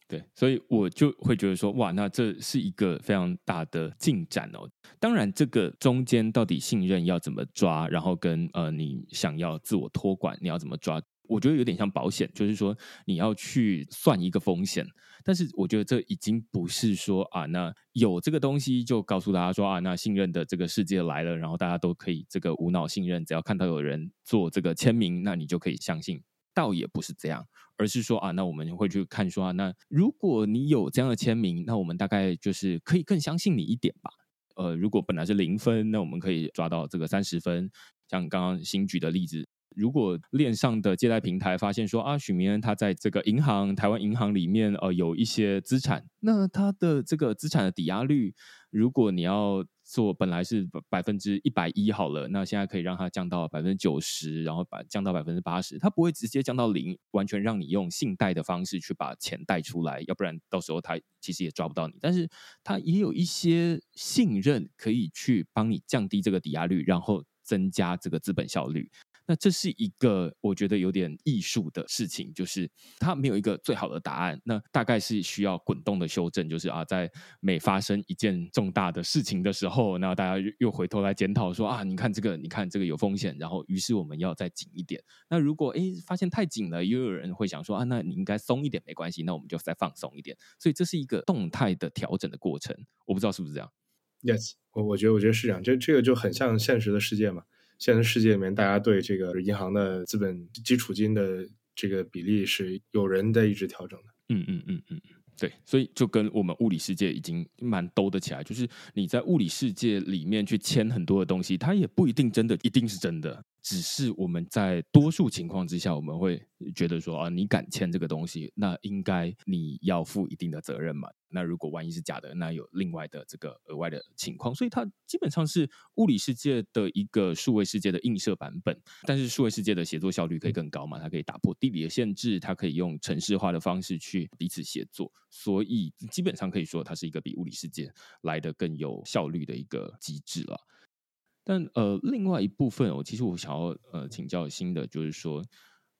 对，所以我就会觉得说，哇，那这是一个非常大的进展哦。当然，这个中间到底信任要怎么抓，然后跟呃你想要自我托管，你要怎么抓？我觉得有点像保险，就是说你要去算一个风险，但是我觉得这已经不是说啊，那有这个东西就告诉大家说啊，那信任的这个世界来了，然后大家都可以这个无脑信任，只要看到有人做这个签名，那你就可以相信。倒也不是这样，而是说啊，那我们会去看说啊，那如果你有这样的签名，那我们大概就是可以更相信你一点吧。呃，如果本来是零分，那我们可以抓到这个三十分。像刚刚新举的例子。如果链上的借贷平台发现说啊，许明恩他在这个银行台湾银行里面呃有一些资产，那他的这个资产的抵押率，如果你要做本来是百分之一百一好了，那现在可以让它降到百分之九十，然后把降到百分之八十，它不会直接降到零，完全让你用信贷的方式去把钱贷出来，要不然到时候他其实也抓不到你。但是它也有一些信任可以去帮你降低这个抵押率，然后增加这个资本效率。那这是一个我觉得有点艺术的事情，就是它没有一个最好的答案。那大概是需要滚动的修正，就是啊，在每发生一件重大的事情的时候，那大家又回头来检讨说啊，你看这个，你看这个有风险，然后于是我们要再紧一点。那如果哎发现太紧了，又有人会想说啊，那你应该松一点没关系，那我们就再放松一点。所以这是一个动态的调整的过程。我不知道是不是这样？Yes，我我觉得我觉得是这样，这这个就很像现实的世界嘛。现实世界里面，大家对这个银行的资本基础金的这个比例是有人在一直调整的。嗯嗯嗯嗯，对，所以就跟我们物理世界已经蛮兜得起来，就是你在物理世界里面去签很多的东西，它也不一定真的一定是真的。只是我们在多数情况之下，我们会觉得说啊，你敢签这个东西，那应该你要负一定的责任嘛。那如果万一是假的，那有另外的这个额外的情况。所以它基本上是物理世界的一个数位世界的映射版本。但是数位世界的协作效率可以更高嘛？它可以打破地理的限制，它可以用城市化的方式去彼此协作。所以基本上可以说，它是一个比物理世界来的更有效率的一个机制了。但呃，另外一部分我，其实我想要呃请教新的，就是说，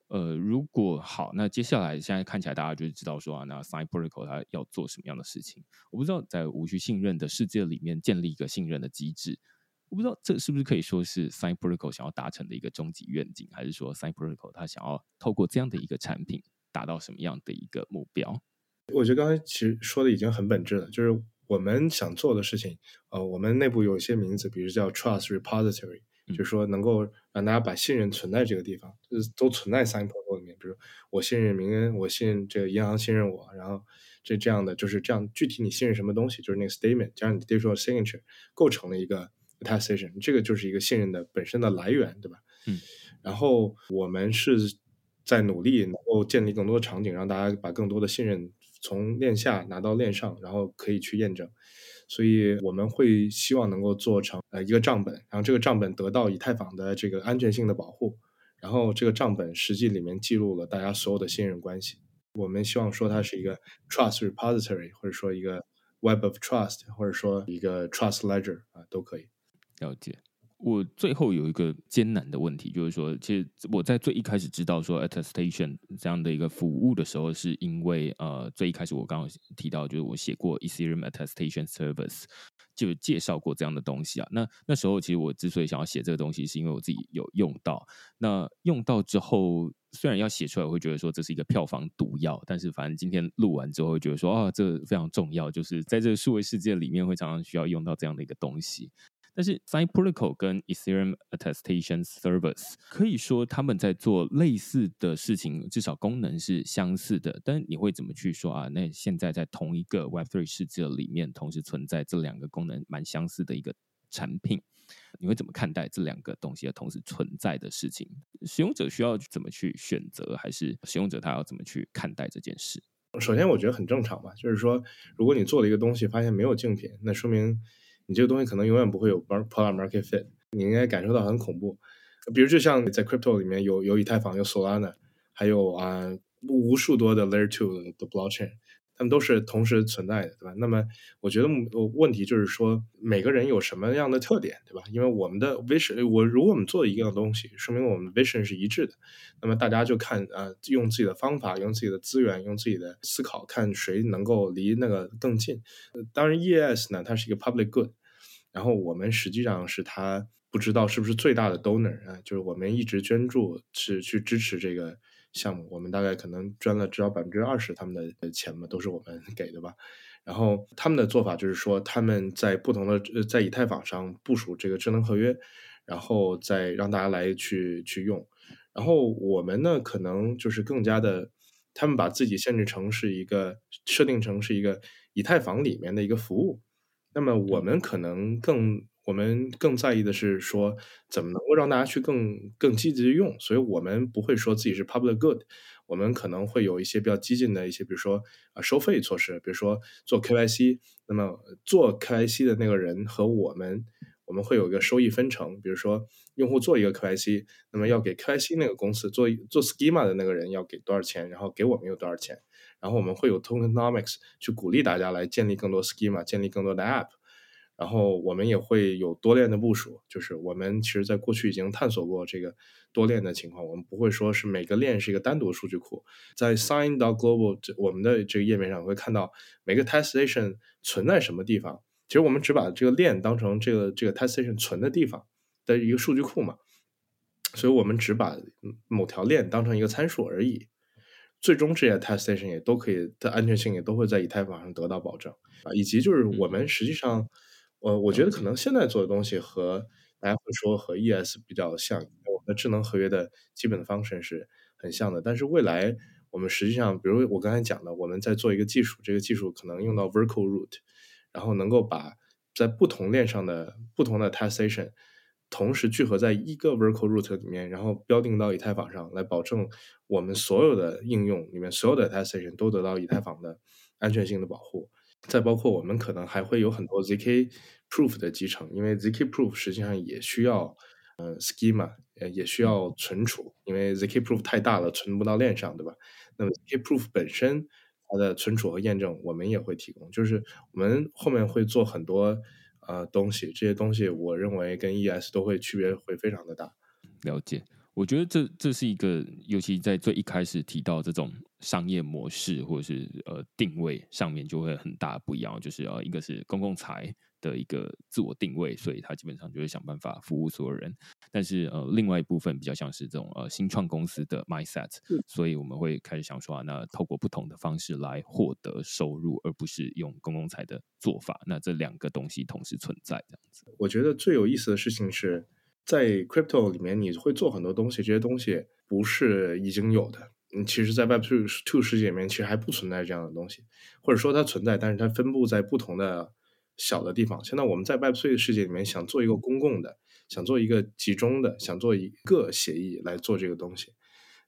呃，如果好，那接下来现在看起来大家就是知道说啊，那 Sign Protocol 它要做什么样的事情？我不知道在无需信任的世界里面建立一个信任的机制，我不知道这是不是可以说是 Sign Protocol 想要达成的一个终极愿景，还是说 Sign Protocol 它想要透过这样的一个产品达到什么样的一个目标？我觉得刚才其实说的已经很本质了，就是。我们想做的事情，呃，我们内部有一些名字，比如叫 Trust Repository，就是说能够让大家把信任存在这个地方，就是都存在 Sign Protocol 里面。比如我信任明恩，我信任这个银行信任我，然后这这样的就是这样。具体你信任什么东西，就是那个 Statement 加上你 Digital Signature 构成了一个 Attestation，这个就是一个信任的本身的来源，对吧？嗯。然后我们是在努力能够建立更多的场景，让大家把更多的信任。从链下拿到链上，然后可以去验证，所以我们会希望能够做成呃一个账本，然后这个账本得到以太坊的这个安全性的保护，然后这个账本实际里面记录了大家所有的信任关系。我们希望说它是一个 trust repository，或者说一个 web of trust，或者说一个 trust ledger 啊，都可以。了解。我最后有一个艰难的问题，就是说，其实我在最一开始知道说 attestation 这样的一个服务的时候，是因为呃，最一开始我刚刚提到，就是我写过 Ethereum attestation service，就介绍过这样的东西啊。那那时候其实我之所以想要写这个东西，是因为我自己有用到。那用到之后，虽然要写出来，我会觉得说这是一个票房毒药，但是反正今天录完之后，会觉得说啊，这非常重要，就是在这个数位世界里面，会常常需要用到这样的一个东西。但是 Sign Protocol 跟 Ethereum Attestation Service 可以说他们在做类似的事情，至少功能是相似的。但你会怎么去说啊？那现在在同一个 Web3 世界里面，同时存在这两个功能蛮相似的一个产品，你会怎么看待这两个东西的同时存在的事情？使用者需要怎么去选择，还是使用者他要怎么去看待这件事？首先，我觉得很正常吧，就是说，如果你做了一个东西，发现没有竞品，那说明。你这个东西可能永远不会有 product market fit，你应该感受到很恐怖。比如就像在 crypto 里面有有以太坊、有 Solana，还有啊无数多的 layer two 的 blockchain。他们都是同时存在的，对吧？那么我觉得问题就是说，每个人有什么样的特点，对吧？因为我们的 vision，我如果我们做一样东西，说明我们 vision 是一致的。那么大家就看啊，用自己的方法，用自己的资源，用自己的思考，看谁能够离那个更近。当然，ES 呢，它是一个 public good，然后我们实际上是它不知道是不是最大的 donor 啊，就是我们一直捐助是去支持这个。项目我们大概可能捐了至少百分之二十他们的钱嘛，都是我们给的吧。然后他们的做法就是说，他们在不同的在以太坊上部署这个智能合约，然后再让大家来去去用。然后我们呢，可能就是更加的，他们把自己限制成是一个设定成是一个以太坊里面的一个服务。那么我们可能更。我们更在意的是说，怎么能够让大家去更更积极的用，所以我们不会说自己是 public good，我们可能会有一些比较激进的一些，比如说啊收费措施，比如说做 KYC，那么做 KYC 的那个人和我们，我们会有一个收益分成，比如说用户做一个 KYC，那么要给 KYC 那个公司做做 schema 的那个人要给多少钱，然后给我们有多少钱，然后我们会有 tokenomics 去鼓励大家来建立更多 schema，建立更多的 app。然后我们也会有多链的部署，就是我们其实在过去已经探索过这个多链的情况。我们不会说是每个链是一个单独数据库，在 Sign 到 Global 这我们的这个页面上会看到每个 Test Station 存在什么地方。其实我们只把这个链当成这个这个 Test Station 存的地方的一个数据库嘛，所以我们只把某条链当成一个参数而已。最终这些 Testation 也都可以的安全性也都会在以太坊上得到保证啊，以及就是我们实际上。我我觉得可能现在做的东西和大家会说和 ES 比较像，我们的智能合约的基本的方式是很像的。但是未来我们实际上，比如我刚才讲的，我们在做一个技术，这个技术可能用到 Vertical Root，然后能够把在不同链上的不同的 Testation 同时聚合在一个 Vertical Root 里面，然后标定到以太坊上来，保证我们所有的应用里面所有的 Testation 都得到以太坊的安全性的保护。再包括我们可能还会有很多 zk proof 的集成，因为 zk proof 实际上也需要呃 schema，呃也需要存储，因为 zk proof 太大了，存不到链上，对吧？那么 zk proof 本身它的存储和验证我们也会提供，就是我们后面会做很多呃东西，这些东西我认为跟 ES 都会区别会非常的大。了解。我觉得这这是一个，尤其在最一开始提到这种商业模式或者是呃定位上面，就会很大不一样。就是呃，一个是公共财的一个自我定位，所以它基本上就会想办法服务所有人。但是呃，另外一部分比较像是这种呃新创公司的 mindset，所以我们会开始想说，那透过不同的方式来获得收入，而不是用公共财的做法。那这两个东西同时存在，这样子。我觉得最有意思的事情是。在 crypto 里面，你会做很多东西，这些东西不是已经有的。嗯，其实，在 Web Two Two 世界里面，其实还不存在这样的东西，或者说它存在，但是它分布在不同的小的地方。现在我们在 Web Three 的世界里面，想做一个公共的，想做一个集中的，想做一个协议来做这个东西。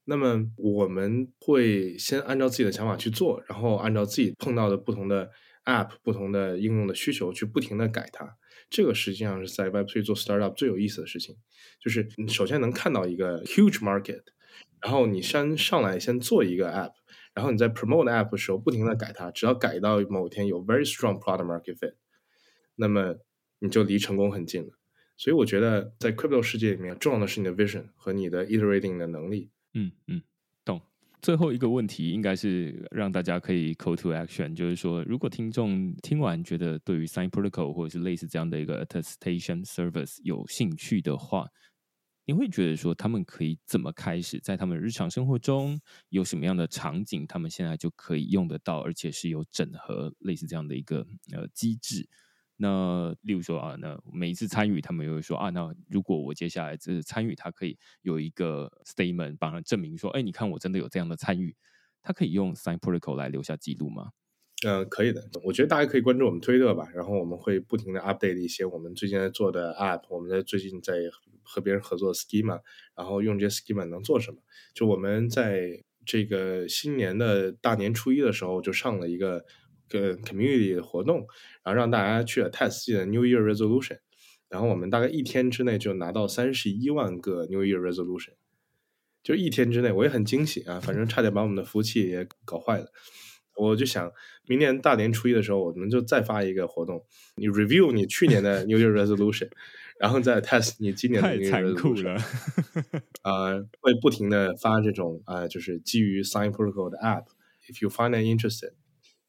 那么我们会先按照自己的想法去做，然后按照自己碰到的不同的 App、不同的应用的需求去不停的改它。这个实际上是在 Web3 做 startup 最有意思的事情，就是你首先能看到一个 huge market，然后你先上来先做一个 app，然后你在 promote app 的时候不停的改它，只要改到某天有 very strong product market fit，那么你就离成功很近了。所以我觉得在 crypto 世界里面，重要的是你的 vision 和你的 iterating 的能力。嗯嗯，最后一个问题应该是让大家可以 call to action，就是说，如果听众听完觉得对于 Sign Protocol 或者是类似这样的一个 attestation service 有兴趣的话，你会觉得说他们可以怎么开始，在他们日常生活中有什么样的场景，他们现在就可以用得到，而且是有整合类似这样的一个呃机制。那例如说啊，那每一次参与，他们又会说啊，那如果我接下来这参与，他可以有一个 statement 帮他证明说，哎，你看我真的有这样的参与，他可以用 sign protocol 来留下记录吗？嗯，可以的。我觉得大家可以关注我们推特吧，然后我们会不停的 update 一些我们最近在做的 app，我们在最近在和别人合作 schema，然后用这些 schema 能做什么？就我们在这个新年的大年初一的时候，就上了一个。个 community 的活动，然后让大家去 test 自己的 New Year resolution，然后我们大概一天之内就拿到三十一万个 New Year resolution，就一天之内，我也很惊喜啊，反正差点把我们的服务器也搞坏了。我就想，明年大年初一的时候，我们就再发一个活动，你 review 你去年的 New Year resolution，然后再 test 你今年的 New Year resolution。啊，会不停的发这种啊，就是基于 Sign Protocol 的 app，if you find it interested。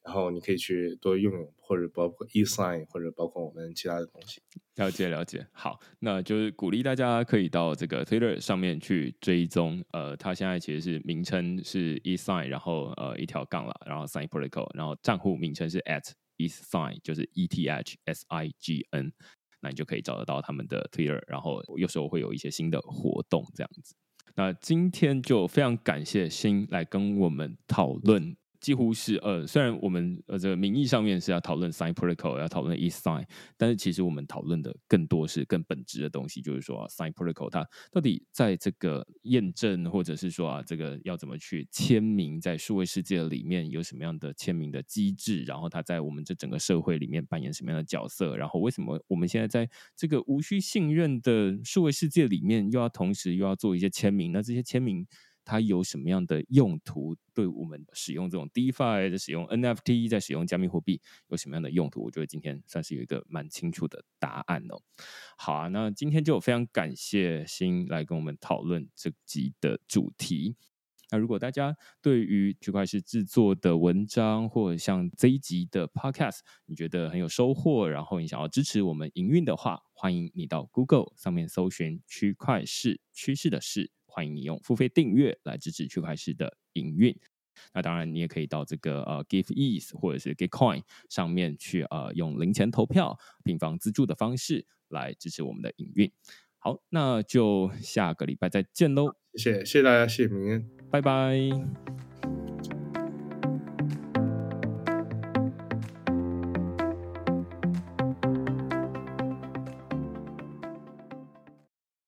然后你可以去多用用，或者包括 eSign，或者包括我们其他的东西。了解了解，好，那就是鼓励大家可以到这个 Twitter 上面去追踪。呃，它现在其实是名称是 eSign，然后呃一条杠了，然后 Sign Protocol，然后账户名称是 at eSign，就是 E T H S I G N。那你就可以找得到他们的 Twitter，然后有时候会有一些新的活动这样子。那今天就非常感谢新来跟我们讨论。几乎是呃，虽然我们呃这个名义上面是要讨论 sign protocol，要讨论 e sign，但是其实我们讨论的更多是更本质的东西，就是说 sign protocol 它到底在这个验证或者是说啊这个要怎么去签名，在数位世界里面有什么样的签名的机制，然后它在我们这整个社会里面扮演什么样的角色，然后为什么我们现在在这个无需信任的数位世界里面，又要同时又要做一些签名，那这些签名。它有什么样的用途？对我们使用这种 DeFi 在使用 NFT 在使用加密货币有什么样的用途？我觉得今天算是有一个蛮清楚的答案哦。好啊，那今天就非常感谢新来跟我们讨论这集的主题。那如果大家对于区块链制作的文章，或者像这一集的 Podcast，你觉得很有收获，然后你想要支持我们营运的话，欢迎你到 Google 上面搜寻区块市趋势的事。欢迎你用付费订阅来支持区块链的营运。那当然，你也可以到这个呃 Give Ease 或者是 Gitcoin 上面去呃用零钱投票、平方资助的方式来支持我们的营运。好，那就下个礼拜再见喽！谢谢，谢谢大家，谢谢明恩，拜拜。